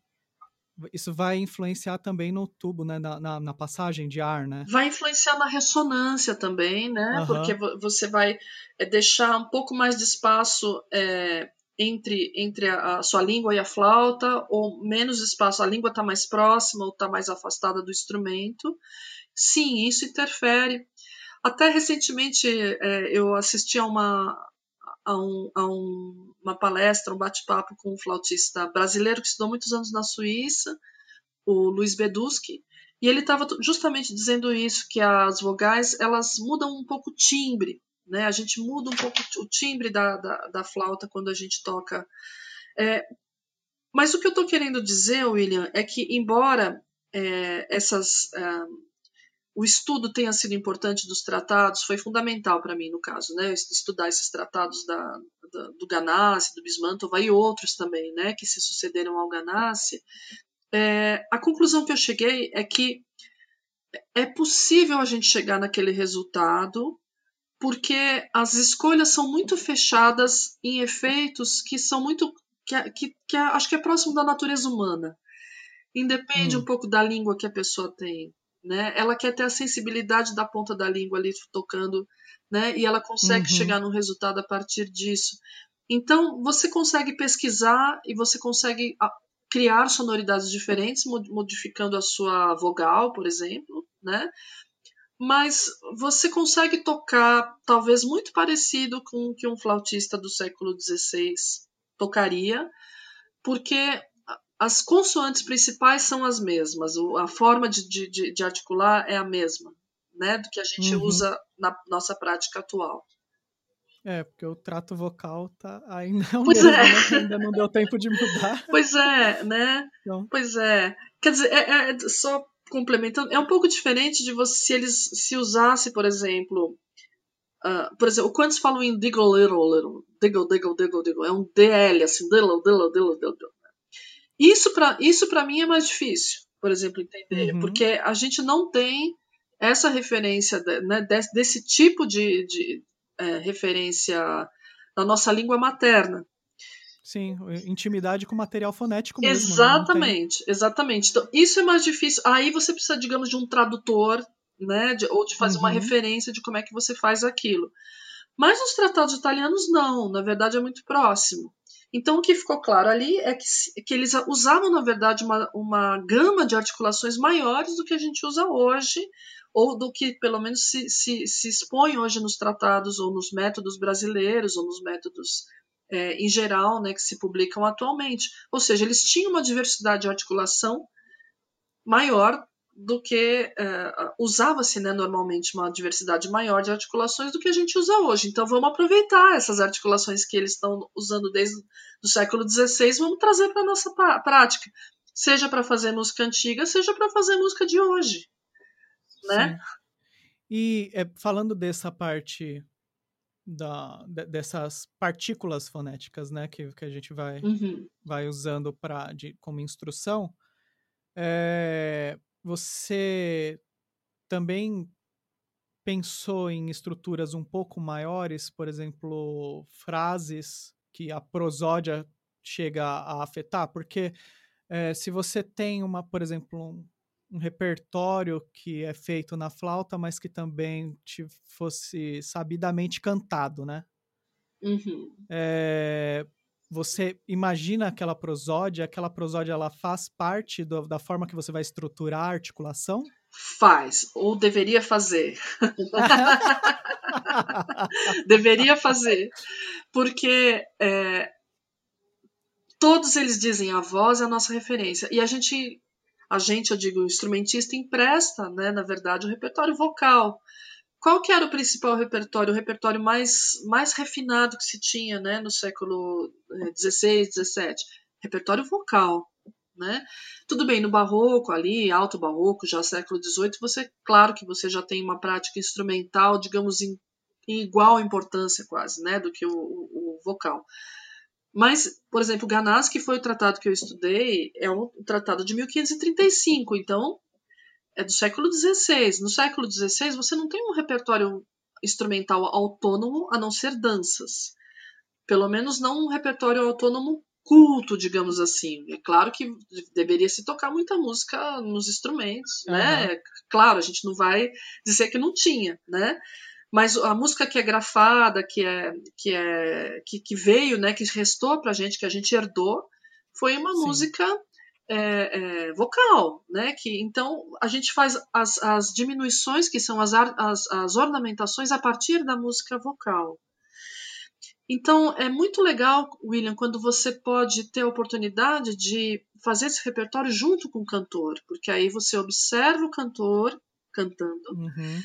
isso vai influenciar também no tubo, né? Na, na, na, passagem de ar, né? Vai influenciar na ressonância também, né? Uhum. Porque você vai é, deixar um pouco mais de espaço é, entre, entre a, a, sua língua e a flauta, ou menos espaço, a língua está mais próxima ou está mais afastada do instrumento. Sim, isso interfere. Até recentemente é, eu assisti a uma, a, um, a um, uma palestra, um bate-papo com um flautista brasileiro que estudou muitos anos na Suíça, o Luiz Beduski, e ele estava justamente dizendo isso, que as vogais elas mudam um pouco o timbre, né? A gente muda um pouco o timbre da, da, da flauta quando a gente toca. É, mas o que eu estou querendo dizer, William, é que embora é, essas é, o estudo tenha sido importante dos tratados foi fundamental para mim, no caso, né? Estudar esses tratados da, da, do Ganassi, do Bismantova e outros também, né? Que se sucederam ao Ganassi. É, a conclusão que eu cheguei é que é possível a gente chegar naquele resultado porque as escolhas são muito fechadas em efeitos que são muito que, que, que acho que é próximo da natureza humana. Independe hum. um pouco da língua que a pessoa tem né? Ela quer ter a sensibilidade da ponta da língua ali tocando, né? E ela consegue uhum. chegar num resultado a partir disso. Então, você consegue pesquisar e você consegue ah, criar sonoridades diferentes, modificando a sua vogal, por exemplo, né? Mas você consegue tocar, talvez muito parecido com o que um flautista do século XVI tocaria, porque as consoantes principais são as mesmas, a forma de, de, de articular é a mesma, né, do que a gente uhum. usa na nossa prática atual. É, porque o trato vocal tá ainda é o pois mesmo, é. né? ainda não deu tempo de mudar. [laughs] Pois é, né? Então. Pois é. Quer dizer, é, é, só complementando, é um pouco diferente de você se eles se usasse, por exemplo, uh, por exemplo, quando falam em diggle little, little, diggle, diggle, diggle, diggle, é um DL, assim, diddle, diddle, diddle, diddle, isso para isso mim é mais difícil, por exemplo, entender, uhum. porque a gente não tem essa referência né, desse, desse, tipo de, de é, referência na nossa língua materna. Sim, intimidade com material fonético mesmo. Né? Exatamente, exatamente. Então, isso é mais difícil. Aí você precisa, digamos, de um tradutor, né? De, ou de fazer uhum. uma referência de como é que você faz aquilo. Mas nos tratados italianos, não. Na verdade, é muito próximo. Então, o que ficou claro ali é que, que eles usavam, na verdade, uma, uma gama de articulações maiores do que a gente usa hoje, ou do que, pelo menos, se, se, se expõe hoje nos tratados ou nos métodos brasileiros ou nos métodos é, em geral né, que se publicam atualmente. Ou seja, eles tinham uma diversidade de articulação maior do que uh, usava-se né, normalmente uma diversidade maior de articulações do que a gente usa hoje. Então vamos aproveitar essas articulações que eles estão usando desde o século XVI, vamos trazer para a nossa prática, seja para fazer música antiga, seja para fazer música de hoje, né? Sim. E é, falando dessa parte da, de, dessas partículas fonéticas, né, que, que a gente vai, uhum. vai usando para como instrução, é, você também pensou em estruturas um pouco maiores, por exemplo, frases que a prosódia chega a afetar? Porque é, se você tem uma, por exemplo, um, um, repertório que é feito na flauta, mas que também te fosse sabidamente cantado, né? Uhum. É, você imagina aquela prosódia, aquela prosódia ela faz parte do, da forma que você vai estruturar a articulação? Faz, ou deveria fazer. [laughs] deveria fazer. Porque é, todos eles dizem a voz é a nossa referência. E a gente, a gente, eu digo, o instrumentista empresta, né, na verdade, o repertório vocal. Qual que era o principal repertório, o repertório mais, mais refinado que se tinha né, no século XVI, eh, XVII? Repertório vocal. Né? Tudo bem, no barroco ali, alto barroco, já século XVIII, você, claro que você já tem uma prática instrumental, digamos, em, em igual importância quase, né, do que o, o, o vocal. Mas, por exemplo, Ganassi, que foi o tratado que eu estudei, é um tratado de 1535, então é do século XVI. No século XVI, você não tem um repertório instrumental autônomo a não ser danças. Pelo menos não um repertório autônomo culto, digamos assim. É claro que deveria se tocar muita música nos instrumentos, uhum. né? Claro, a gente não vai dizer que não tinha, né? Mas a música que é grafada, que é que é que, que veio, né, que restou pra gente, que a gente herdou, foi uma Sim. música é, é, vocal, né? Que então a gente faz as, as diminuições que são as, as, as ornamentações a partir da música vocal. Então é muito legal, William, quando você pode ter a oportunidade de fazer esse repertório junto com o cantor, porque aí você observa o cantor cantando uhum.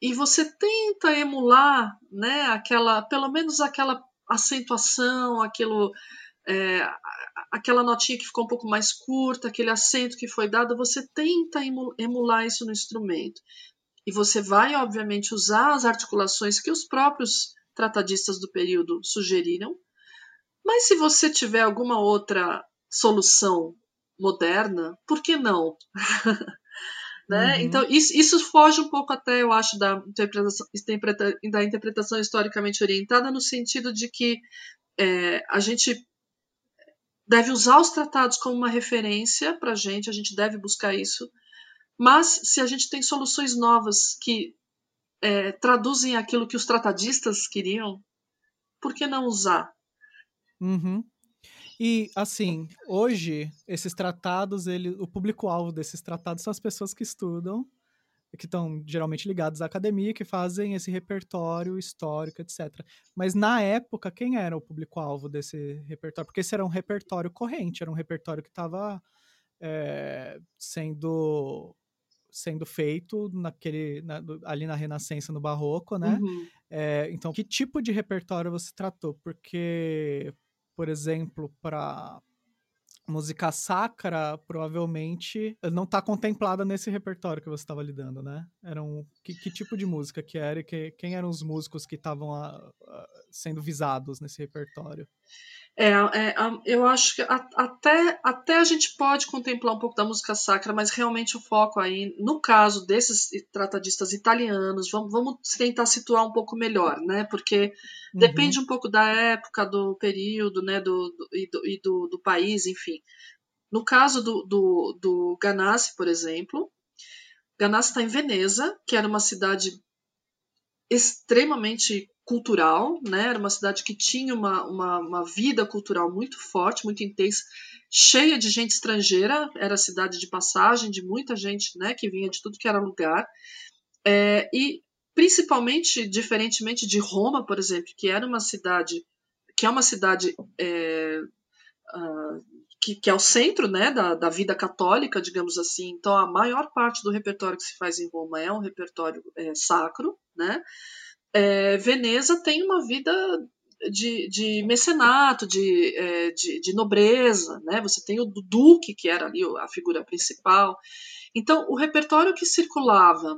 e você tenta emular, né? Aquela, pelo menos aquela acentuação, aquilo é, aquela notinha que ficou um pouco mais curta, aquele acento que foi dado, você tenta emular isso no instrumento. E você vai, obviamente, usar as articulações que os próprios tratadistas do período sugeriram. Mas se você tiver alguma outra solução moderna, por que não? [laughs] né? Uhum. Então, isso, isso, foge um pouco até, eu acho, da interpretação, da interpretação historicamente orientada, no sentido de que é, a gente deve usar os tratados como uma referência para a gente, a gente deve buscar isso. Mas se a gente tem soluções novas que é, traduzem aquilo que os tratadistas queriam, por que não usar? Uhum. E assim, hoje esses tratados, ele, o público-alvo desses tratados são as pessoas que estudam que estão geralmente ligados à academia, que fazem esse repertório histórico, etc. Mas na época, quem era o público-alvo desse repertório? Porque esse era um repertório corrente, era um repertório que estava é, sendo sendo feito naquele na, ali na Renascença, no Barroco, né? Uhum. É, então, que tipo de repertório você tratou? Porque, por exemplo, para música sacra provavelmente não está contemplada nesse repertório que você estava lidando, né? Eram que, que, tipo de música que era e que, quem eram os músicos que estavam sendo visados nesse repertório? É, é, eu acho que a, até, até a gente pode contemplar um pouco da música sacra, mas realmente o foco aí, no caso desses tratadistas italianos, vamos, vamos tentar situar um pouco melhor, né? Porque uhum. depende um pouco da época, do período, né? Do, do e do, e do, do país, enfim. No caso do, do, do Ganassi, por exemplo, Ganassi está em Veneza, que era uma cidade extremamente cultural, né? Era uma cidade que tinha uma, uma, uma, vida cultural muito forte, muito intensa, cheia de gente estrangeira. Era cidade de passagem de muita gente, né? Que vinha de tudo que era lugar. É, e principalmente, diferentemente de Roma, por exemplo, que era uma cidade que é uma cidade é, uh, que, que, é o centro né, da, da, vida católica, digamos assim. Então, a maior parte do repertório que se faz em Roma é um repertório é, sacro, né? é, Veneza tem uma vida de, de mecenato, de, é, de, de, nobreza, né? Você tem o duque, que era ali a figura principal. Então, o repertório que circulava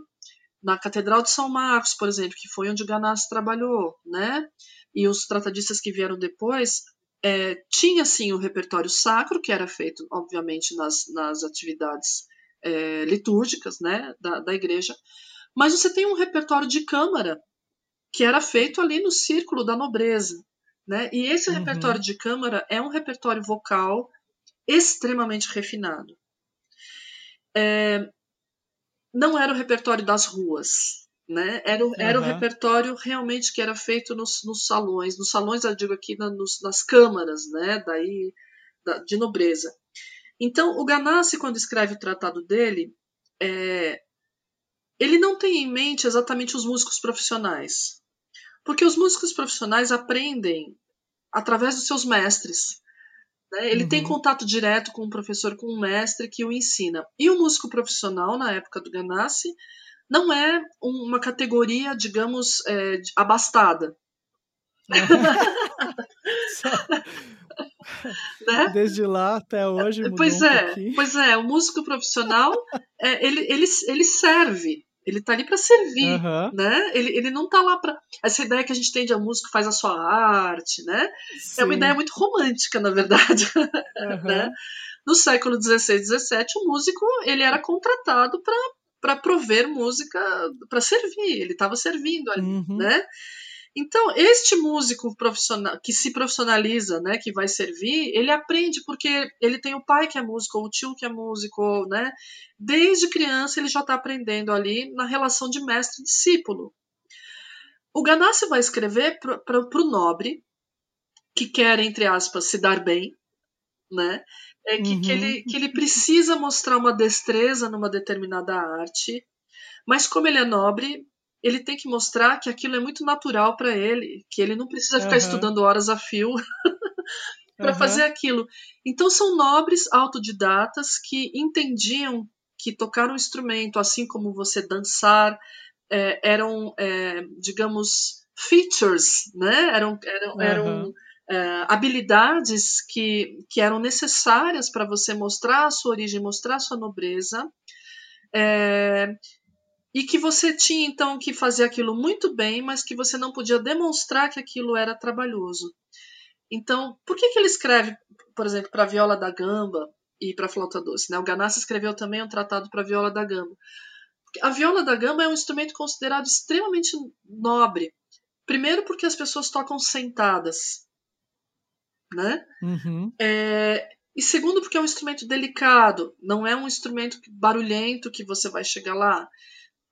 na Catedral de São Marcos, por exemplo, que foi onde Ganassi trabalhou, né? E os tratadistas que vieram depois, é, tinha sim o repertório sacro, que era feito, obviamente, nas, nas atividades é, litúrgicas né, da, da igreja, mas você tem um repertório de câmara que era feito ali no círculo da nobreza. Né? E esse uhum. repertório de câmara é um repertório vocal extremamente refinado. É, não era o repertório das ruas, né? Era, o, era uhum. o repertório realmente que era feito nos, nos salões, nos salões, eu digo aqui, na, nos, nas câmaras, né? Daí, da, de nobreza. Então, o Ganassi, quando escreve o tratado dele, é, ele não tem em mente exatamente os músicos profissionais. Porque os músicos profissionais aprendem através dos seus mestres. Né? Ele uhum. tem contato direto com um professor, com um mestre que o ensina. E o músico profissional, na época do Ganassi, não é uma categoria, digamos, é, abastada. né? Desde lá até hoje. Pois é, um pois é. O músico profissional é, ele, ele, ele serve ele tá ali para servir, uhum. né? Ele, ele não tá lá para essa ideia que a gente tem de a música faz a sua arte, né? Sim. É uma ideia muito romântica, na verdade, uhum. [laughs] né? No século XVI, XVII, o músico ele era contratado para prover música para servir. Ele estava servindo ali, uhum. né? Então, este músico profissional que se profissionaliza, né, que vai servir, ele aprende porque ele tem o pai que é músico, ou o tio que é músico, né? Desde criança ele já está aprendendo ali na relação de mestre e discípulo. O Ganassi vai escrever para o nobre, que quer, entre aspas, se dar bem, né? É que, uhum. que, ele, que ele precisa mostrar uma destreza numa determinada arte, mas como ele é nobre, ele tem que mostrar que aquilo é muito natural para ele, que ele não precisa ficar uhum. estudando horas a fio [laughs] para uhum. fazer aquilo. Então são nobres autodidatas que entendiam que tocar um instrumento, assim como você dançar, é, eram, é, digamos, features, né? Eram, eram, uhum. eram é, habilidades que, que eram necessárias para você mostrar a sua origem, mostrar a sua nobreza. É, e que você tinha então que fazer aquilo muito bem, mas que você não podia demonstrar que aquilo era trabalhoso. Então, por que, que ele escreve, por exemplo, para a viola da gamba e para a flauta doce? Né? O Ganassi escreveu também um tratado para a viola da gamba. A viola da gamba é um instrumento considerado extremamente nobre. Primeiro, porque as pessoas tocam sentadas, né? Uhum. É, e segundo, porque é um instrumento delicado, não é um instrumento barulhento que você vai chegar lá.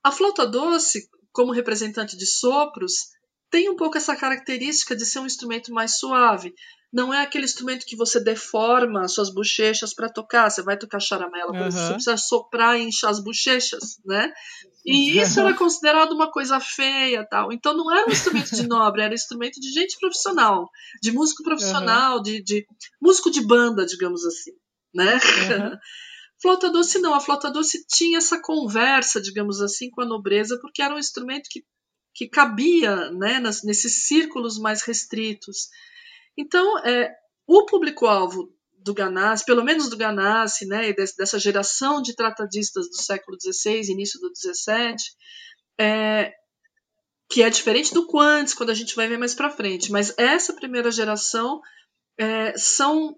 A flauta doce, como representante de sopros, tem um pouco essa característica de ser um instrumento mais suave. Não é aquele instrumento que você deforma suas bochechas para tocar. Você vai tocar charamela, uhum. você precisa soprar e inchar as bochechas, né? E isso era [laughs] considerado uma coisa feia, tal. Então não era um instrumento de [laughs] nobre, era um instrumento de gente profissional, de músico profissional, uhum. de, de, músico de banda, digamos assim, né? [laughs] Flauta doce não, a flauta doce tinha essa conversa, digamos assim, com a nobreza, porque era um instrumento que, que cabia né, nas, nesses círculos mais restritos. Então, é, o público-alvo do Ganassi, pelo menos do Ganassi, né, e dessa geração de tratadistas do século XVI, início do XVII, é, que é diferente do Quantes, quando a gente vai ver mais para frente, mas essa primeira geração é, são,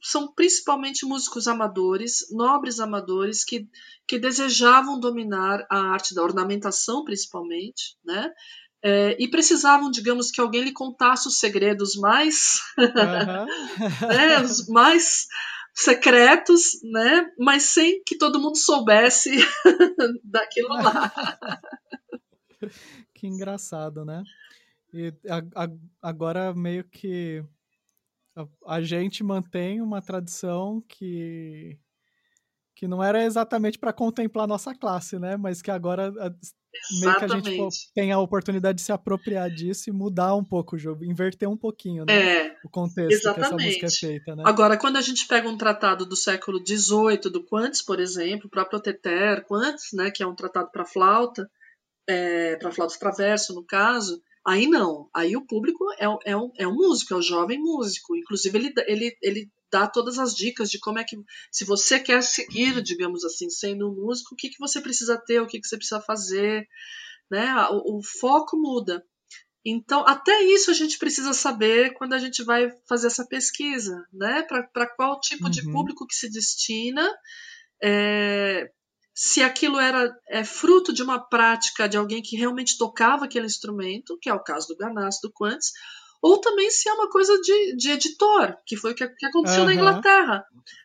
são principalmente músicos amadores, nobres amadores, que, que desejavam dominar a arte da ornamentação, principalmente, né? É, e precisavam, digamos, que alguém lhe contasse os segredos mais, uhum. né, os mais secretos, né, mas sem que todo mundo soubesse [laughs] daquilo lá. Que engraçado, né? E a, a, agora meio que a, gente mantém uma tradição que que não era exatamente para contemplar nossa classe, né? Mas que agora meio que a gente pô, tem a oportunidade de se apropriar disso e mudar um pouco o jogo, inverter um pouquinho né? é, o contexto exatamente. que essa música é feita. Né? Agora, quando a gente pega um tratado do século XVIII, do Quantes, por exemplo, para Proteter Quantes, né, que é um tratado para flauta, é, para flauta traverso, no caso, Aí não, aí o público é, é, um, é um músico, é um jovem músico. Inclusive, ele, ele, ele dá todas as dicas de como é que. Se você quer seguir, digamos assim, sendo um músico, o que, que você precisa ter, o que, que você precisa fazer. Né? O, o foco muda. Então, até isso a gente precisa saber quando a gente vai fazer essa pesquisa, né? Para qual tipo uhum. de público que se destina, é, se aquilo era é, fruto de uma prática de alguém que realmente tocava aquele instrumento, que é o caso do Ganassi, do Quantz, ou também se é uma coisa de, de editor, que foi o que, que aconteceu uhum. na Inglaterra.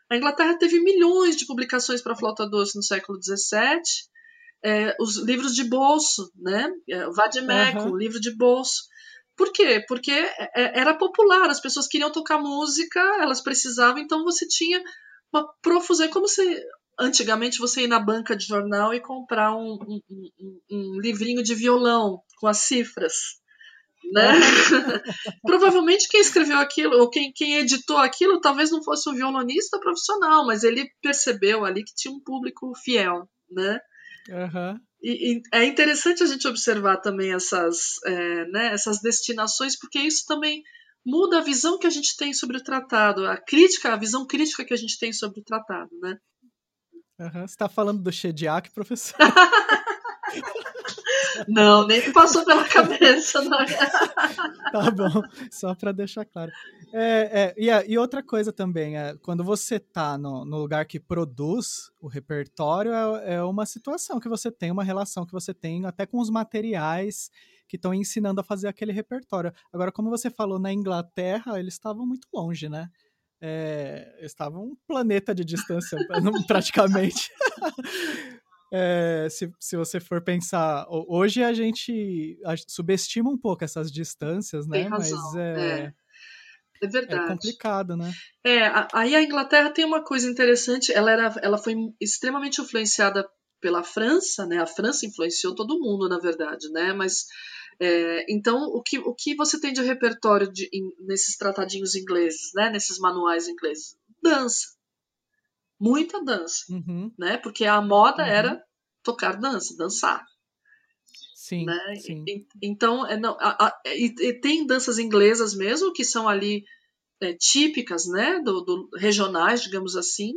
A Inglaterra teve milhões de publicações para flauta doce no século XVII, é, os livros de bolso, né? É, Vadimeco, uhum. livro de bolso. Por quê? Porque é, é, era popular, as pessoas queriam tocar música, elas precisavam, então você tinha uma profusão, é como se antigamente você ir na banca de jornal e comprar um, um, um, um livrinho de violão com as cifras. Né? [laughs] Provavelmente quem escreveu aquilo, ou quem, quem editou aquilo, talvez não fosse um violonista profissional, mas ele percebeu ali que tinha um público fiel, né? Uhum. E, e, é interessante a gente observar também essas, é, né, essas destinações, porque isso também muda a visão que a gente tem sobre o tratado, a crítica, a visão crítica que a gente tem sobre o tratado, né? Uhum. Você está falando do Shediak, professor? [laughs] Não, nem passou pela cabeça. Não. [laughs] tá bom, só para deixar claro. É, é, e, e, outra coisa também, é, quando você está no, no, lugar que produz o repertório, é, é, uma situação que você tem, uma relação que você tem até com os materiais que estão ensinando a fazer aquele repertório. Agora, como você falou, na Inglaterra, eles estavam muito longe, né? É, estavam um planeta de distância, [laughs] praticamente. É, se, se você for pensar, hoje a gente subestima um pouco essas distâncias, né? Mas é, é, é verdade. É complicado, né? É, aí a Inglaterra tem uma coisa interessante, ela, era, ela foi extremamente influenciada pela França, né? A França influenciou todo mundo, na verdade, né? Mas é, então o que, o que você tem de repertório de, in, nesses tratadinhos ingleses, né? Nesses manuais ingleses? Dança. Muita dança, uhum. né? Porque a moda uhum. era tocar dança, dançar. Sim, né? sim. E, então, é, não, a, a, e, e, tem danças inglesas mesmo que são ali é, típicas, né, do, do, regionais, digamos assim,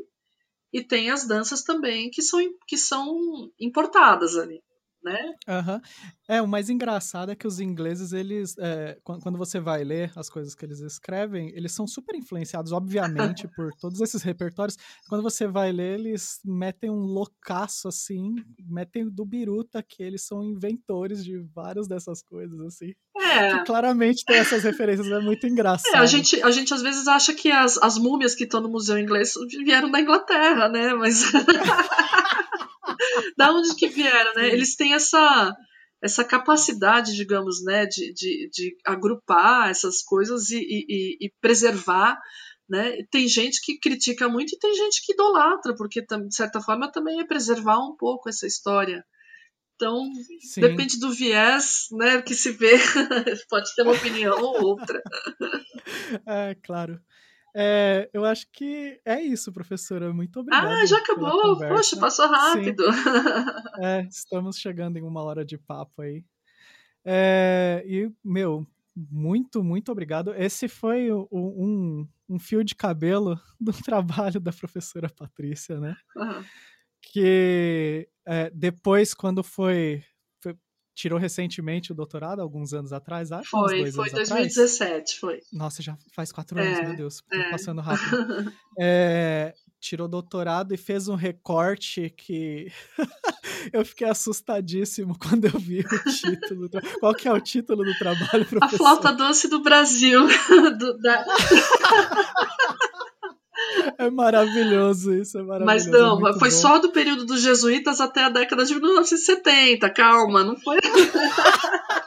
e tem as danças também que são, que são importadas ali né? Uhum. É, o mais engraçado é que os ingleses, eles, é, quando você vai ler as coisas que eles escrevem, eles são super influenciados, obviamente, [laughs] por todos esses repertórios. Quando você vai ler, eles metem um loucaço, assim, metem do biruta que eles são inventores de várias dessas coisas, assim. É. Que claramente tem essas referências, é muito engraçado. É, a gente, a gente às vezes acha que as, as múmias que estão no museu inglês vieram da Inglaterra, né? Mas... [laughs] [laughs] [laughs] da onde que vieram, né? Eles têm essa essa capacidade, digamos, né, de, de, de agrupar essas coisas e, e, e, preservar, né? Tem gente que critica muito e tem gente que idolatra, porque de certa forma também é preservar um pouco essa história. Então, Sim. depende do viés, né, que se vê, [laughs] pode ter uma opinião ou outra. [laughs] É, claro. É, eu acho que é isso, professora. Muito obrigada. Ah, já acabou. Poxa, passou rápido. [laughs] É, estamos chegando em uma hora de papo aí. É, e, meu, muito, muito obrigado. Esse foi o, um, um fio de cabelo [laughs] do trabalho da professora Patrícia, né? Uhum. Que é, depois, quando foi tirou recentemente o doutorado, alguns anos atrás, acho? Foi, foi 2017, atrás. foi. Nossa, já faz quatro anos, é, meu Deus, é. passando rápido. [laughs] é, tirou doutorado e fez um recorte que [laughs] eu fiquei assustadíssimo [laughs] quando eu vi o título. Qual que é o título do trabalho, professor? A flauta doce do Brasil. do, da... É maravilhoso isso, é maravilhoso. Mas é não, é foi bom. só do período dos jesuítas até a década de 1970, calma, não foi. [laughs]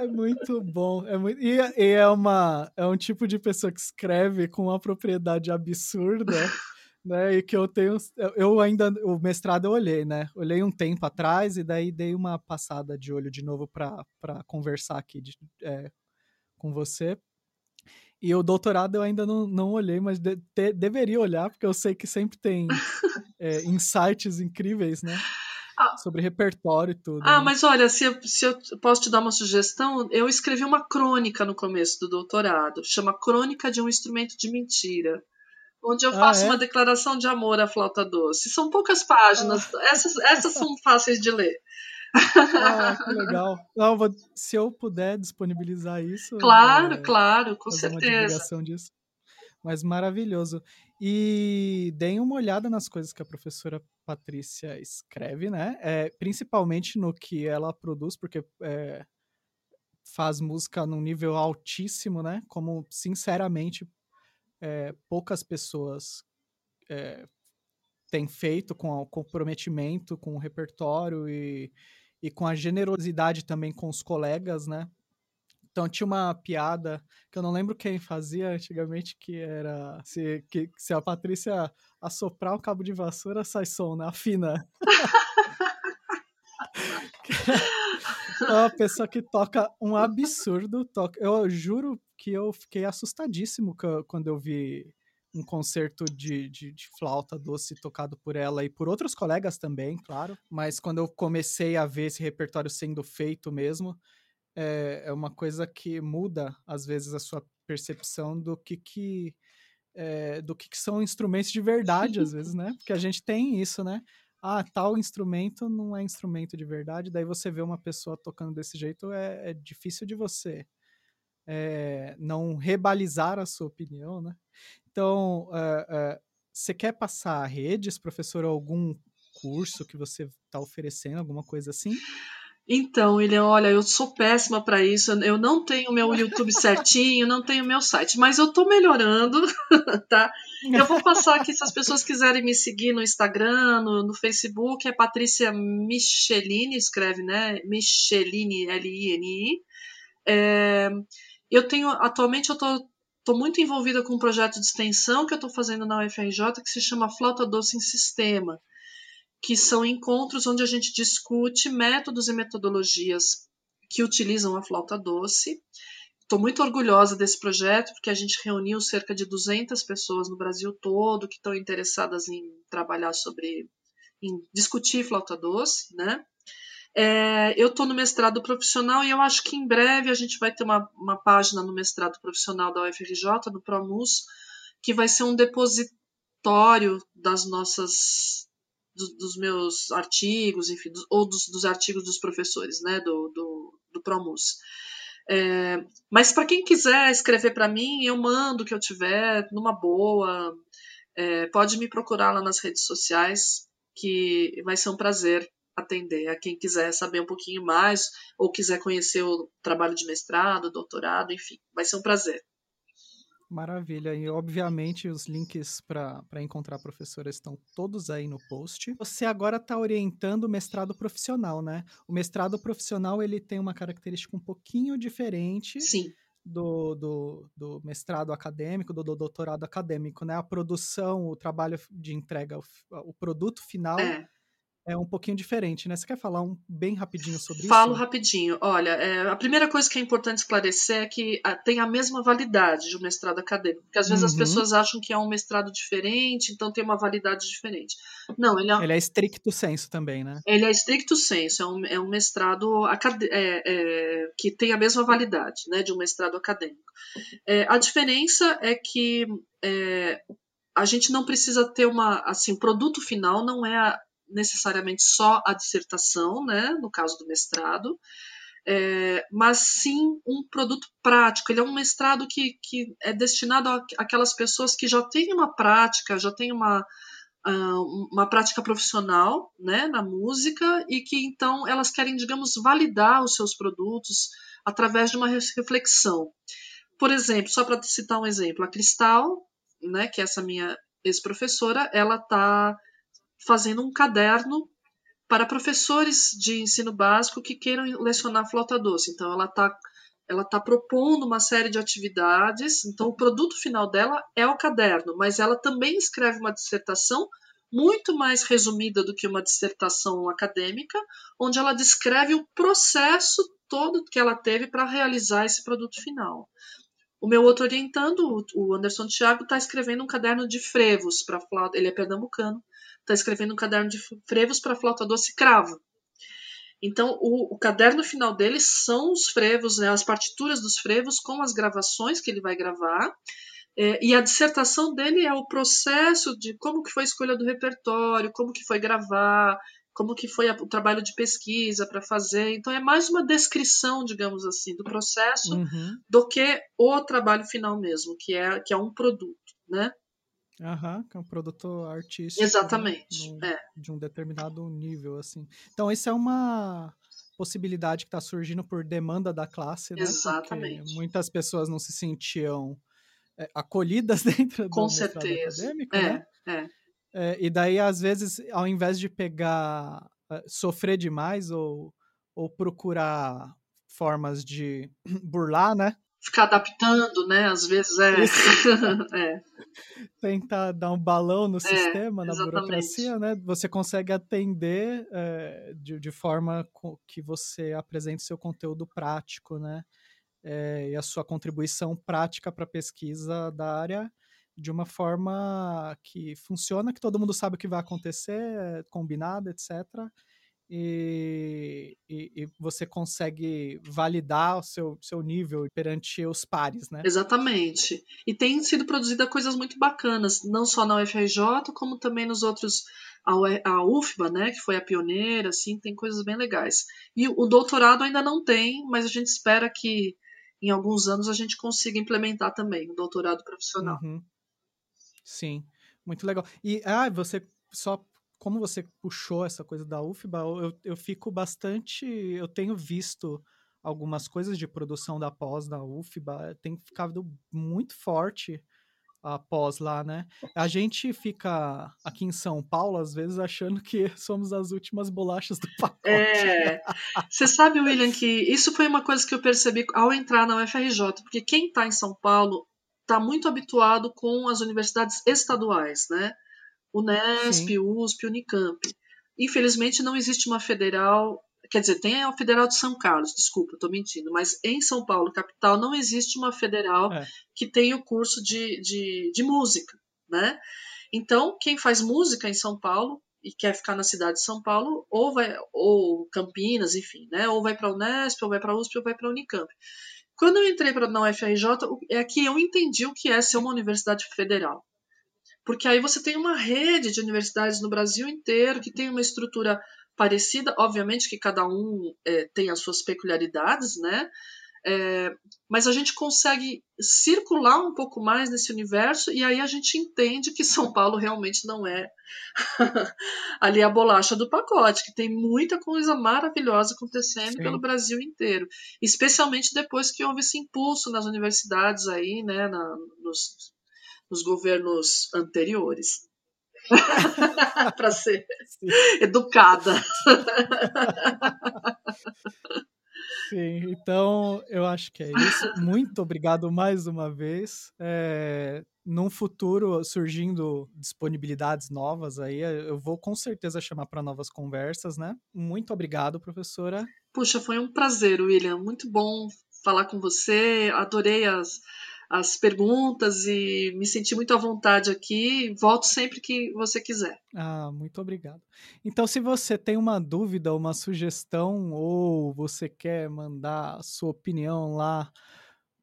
É muito bom. É muito... E, e, é, uma, é um tipo de pessoa que escreve com uma propriedade absurda. [laughs] né? E que eu tenho. Eu ainda. O mestrado eu olhei, né? Olhei um tempo atrás e daí dei uma passada de olho de novo para conversar aqui de, é, com você. E o doutorado eu ainda não, não olhei, mas de, te, deveria olhar, porque eu sei que sempre tem é, [laughs] insights incríveis, né? Ah, Sobre repertório e tudo. Ah, né? mas olha, se eu, se eu posso te dar uma sugestão, eu escrevi uma crônica no começo do doutorado, chama Crônica de um Instrumento de Mentira. Onde eu faço ah, é? uma declaração de amor à flauta doce. São poucas páginas, ah. essas, essas são fáceis de ler. Ah, que legal. Não, vou, se eu puder disponibilizar isso. Claro, é, claro, com certeza. Uma divulgação disso. Mas maravilhoso. E deem uma olhada nas coisas que a professora Patrícia escreve, né? É, principalmente no que ela produz, porque é, faz música num nível altíssimo, né? Como, sinceramente, é, poucas pessoas é, têm feito com o comprometimento, com o repertório e e com a generosidade também com os colegas, né? Então tinha uma piada que eu não lembro quem fazia antigamente, que era se, que, se a Patrícia assoprar o cabo de vassoura, sai som, né? Afina. é uma pessoa que toca um absurdo. Toca... Eu juro que eu fiquei assustadíssimo quando eu vi um concerto de, de, de, flauta doce tocado por ela e por outros colegas também, claro. Mas quando eu comecei a ver esse repertório sendo feito mesmo, é, é uma coisa que muda, às vezes, a sua percepção do que, que, é, do que, que são instrumentos de verdade, às vezes, né? Porque a [laughs] gente tem isso, né? Ah, tal instrumento não é instrumento de verdade, daí você vê uma pessoa tocando desse jeito, é, é difícil de você é, não rebalizar a sua opinião, né? Então, uh, uh, você quer passar redes, professor, algum curso que você está oferecendo, alguma coisa assim? Então, William, olha, eu sou péssima para isso. Eu não tenho meu YouTube certinho, não tenho meu site, mas eu tô melhorando, [laughs] tá? Eu vou passar aqui se as pessoas quiserem me seguir no Instagram, no, no Facebook, é Patrícia Michelini, escreve, né? Michelini, L-I-N-I. É, eu tenho, atualmente eu tô, tô muito envolvida com um projeto de extensão que eu tô fazendo na UFRJ que se chama Flauta Doce em Sistema que são encontros onde a gente discute métodos e metodologias que utilizam a flauta doce. Estou muito orgulhosa desse projeto, porque a gente reuniu cerca de 200 pessoas no Brasil todo que estão interessadas em trabalhar sobre, em discutir flauta doce, né? É, eu estou no mestrado profissional e eu acho que em breve a gente vai ter uma, uma página no mestrado profissional da UFRJ, do ProMUS, que vai ser um depositório das nossas do, dos meus artigos, enfim, do, ou dos, dos, artigos dos professores, né, do, do, do Promus. É, mas para quem quiser escrever para mim, eu mando o que eu tiver, numa boa. É, pode me procurar lá nas redes sociais, que vai ser um prazer atender a quem quiser saber um pouquinho mais ou quiser conhecer o trabalho de mestrado, doutorado, enfim, vai ser um prazer. Maravilha. E, obviamente, os links para encontrar a professora estão todos aí no post. Você agora está orientando o mestrado profissional, né? O mestrado profissional ele tem uma característica um pouquinho diferente. Sim. Do, do, do, mestrado acadêmico, do, do, doutorado acadêmico, né? A produção, o trabalho de entrega, o, o produto final é é um pouquinho diferente, né? Você quer falar um, bem rapidinho sobre Falo isso? Falo rapidinho. Olha, é, a primeira coisa que é importante esclarecer é que a, ah, tem a mesma validade de um mestrado acadêmico. Porque às vezes uhum. as pessoas acham que é um mestrado diferente, então tem uma validade diferente. Não, ele é. Ele é estricto senso também, né? Ele é estricto senso, é um, é um mestrado acad... é, é, que tem a mesma validade né, de um mestrado acadêmico. É, a diferença é que é, a gente não precisa ter uma. Assim, o produto final não é a, necessariamente só a dissertação, né, no caso do mestrado, é, mas sim um produto prático. Ele é um mestrado que, que é destinado àquelas pessoas que já têm uma prática, já têm uma, uh, uma prática profissional né, na música e que então elas querem, digamos, validar os seus produtos através de uma reflexão. Por exemplo, só para citar um exemplo, a Cristal, né, que é essa minha ex-professora, ela está fazendo um caderno para professores de ensino básico que queiram lecionar flauta doce. Então, ela está ela tá propondo uma série de atividades. Então, o produto final dela é o caderno, mas ela também escreve uma dissertação muito mais resumida do que uma dissertação acadêmica, onde ela descreve o processo todo que ela teve para realizar esse produto final. O meu outro orientando, o Anderson Thiago, está escrevendo um caderno de frevos para flauta. Ele é pernambucano, está escrevendo um caderno de frevos para flauta doce cravo. Então, o, o, caderno final dele são os frevos, né, as partituras dos frevos com as gravações que ele vai gravar. É, e a dissertação dele é o processo de como que foi a escolha do repertório, como que foi gravar, como que foi a, o trabalho de pesquisa para fazer. Então, é mais uma descrição, digamos assim, do processo uhum. do que o trabalho final mesmo, que é, que é um produto, né? Aham, que é um produto artístico. Né, Exatamente. é. De um determinado nível, assim. Então, isso é uma possibilidade que está surgindo por demanda da classe, né? Exatamente. Porque muitas pessoas não se sentiam é, acolhidas [laughs] dentro Com do certeza. acadêmico, é, né? É. é. E daí, às vezes, ao invés de pegar, é, sofrer demais ou, ou procurar formas de [clears throat] burlar, né? Ficar adaptando, né? Às vezes é. [laughs] é. Tentar dar um balão no é, sistema, na burocracia, né? Você consegue atender é, de, de forma que você apresente seu conteúdo prático, né? É, e a sua contribuição prática para a pesquisa da área de uma forma que funciona, que todo mundo sabe o que vai acontecer, combinado, etc e, e, e, você consegue validar o seu, seu nível perante os pares, né? Exatamente. E tem sido produzida coisas muito bacanas, não só na UFRJ, como também nos outros. A, UFBA, né, que foi a pioneira, assim, tem coisas bem legais. E o doutorado ainda não tem, mas a gente espera que em alguns anos a gente consiga implementar também o doutorado profissional. Uhum. Sim, muito legal. E ah, você só como você puxou essa coisa da UFBA, eu, eu fico bastante. Eu tenho visto algumas coisas de produção da pós da UFBA, tem ficado muito forte a pós lá, né? A gente fica aqui em São Paulo, às vezes, achando que [laughs] somos as últimas bolachas do pacote. É. Você sabe, William, que isso foi uma coisa que eu percebi ao entrar na UFRJ, porque quem está em São Paulo está muito habituado com as universidades estaduais, né? Unesp, Sim. USP, Unicamp. Infelizmente, não existe uma federal Quer dizer, tem a Federal de São Carlos, desculpa, estou mentindo, mas em São Paulo, capital, não existe uma federal é. que tenha o curso de, de, de música, né? Então, quem faz música em São Paulo e quer ficar na cidade de São Paulo, ou vai, ou Campinas, enfim, né? Ou vai para a Unesp, ou vai para a USP, ou vai para a Unicamp. Quando eu entrei pra, na UFRJ, é que eu entendi o que é ser uma universidade federal. Porque aí você tem uma rede de universidades no Brasil inteiro que tem uma estrutura parecida, obviamente que cada um é, tem as suas peculiaridades, né? É, mas a gente consegue circular um pouco mais nesse universo e aí a gente entende que São Paulo realmente não é [laughs] ali a bolacha do pacote, que tem muita coisa maravilhosa acontecendo Sim. pelo Brasil inteiro, especialmente depois que houve esse impulso nas universidades aí, né, na, nos, nos governos anteriores. [laughs] para ser Sim. educada. Sim, então eu acho que é isso. Muito obrigado mais uma vez. É, num futuro surgindo disponibilidades novas aí, eu vou com certeza chamar para novas conversas, né? Muito obrigado, professora. Puxa, foi um prazer, William. Muito bom falar com você. Adorei as as perguntas e me senti muito à vontade aqui. Volto sempre que você quiser. Ah, muito obrigado. Então, se você tem uma dúvida, uma sugestão ou você quer mandar a sua opinião lá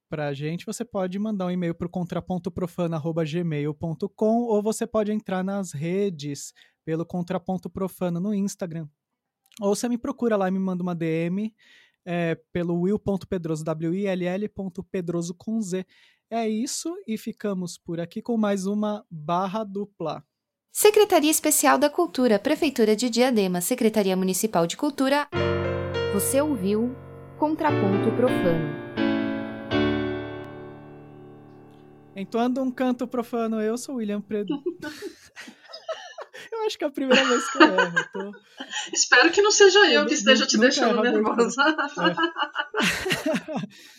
para a gente, você pode mandar um e-mail para o contrapontoprofano.gmail.com ou você pode entrar nas redes pelo Contraponto Profano no Instagram. Ou você me procura lá e me manda uma DM é, pelo will.pedroso, W-I-L-L.pedroso com Z. É isso e ficamos por aqui com mais uma barra dupla. Secretaria Especial da Cultura, Prefeitura de Diadema, Secretaria Municipal de Cultura. Você ouviu Contraponto Profano. Entoando um canto profano, eu sou William Predo. [laughs] eu acho que é a primeira vez que eu erro. Tô... Espero que não seja eu, eu que esteja te deixando nervosa. [laughs] É. [laughs]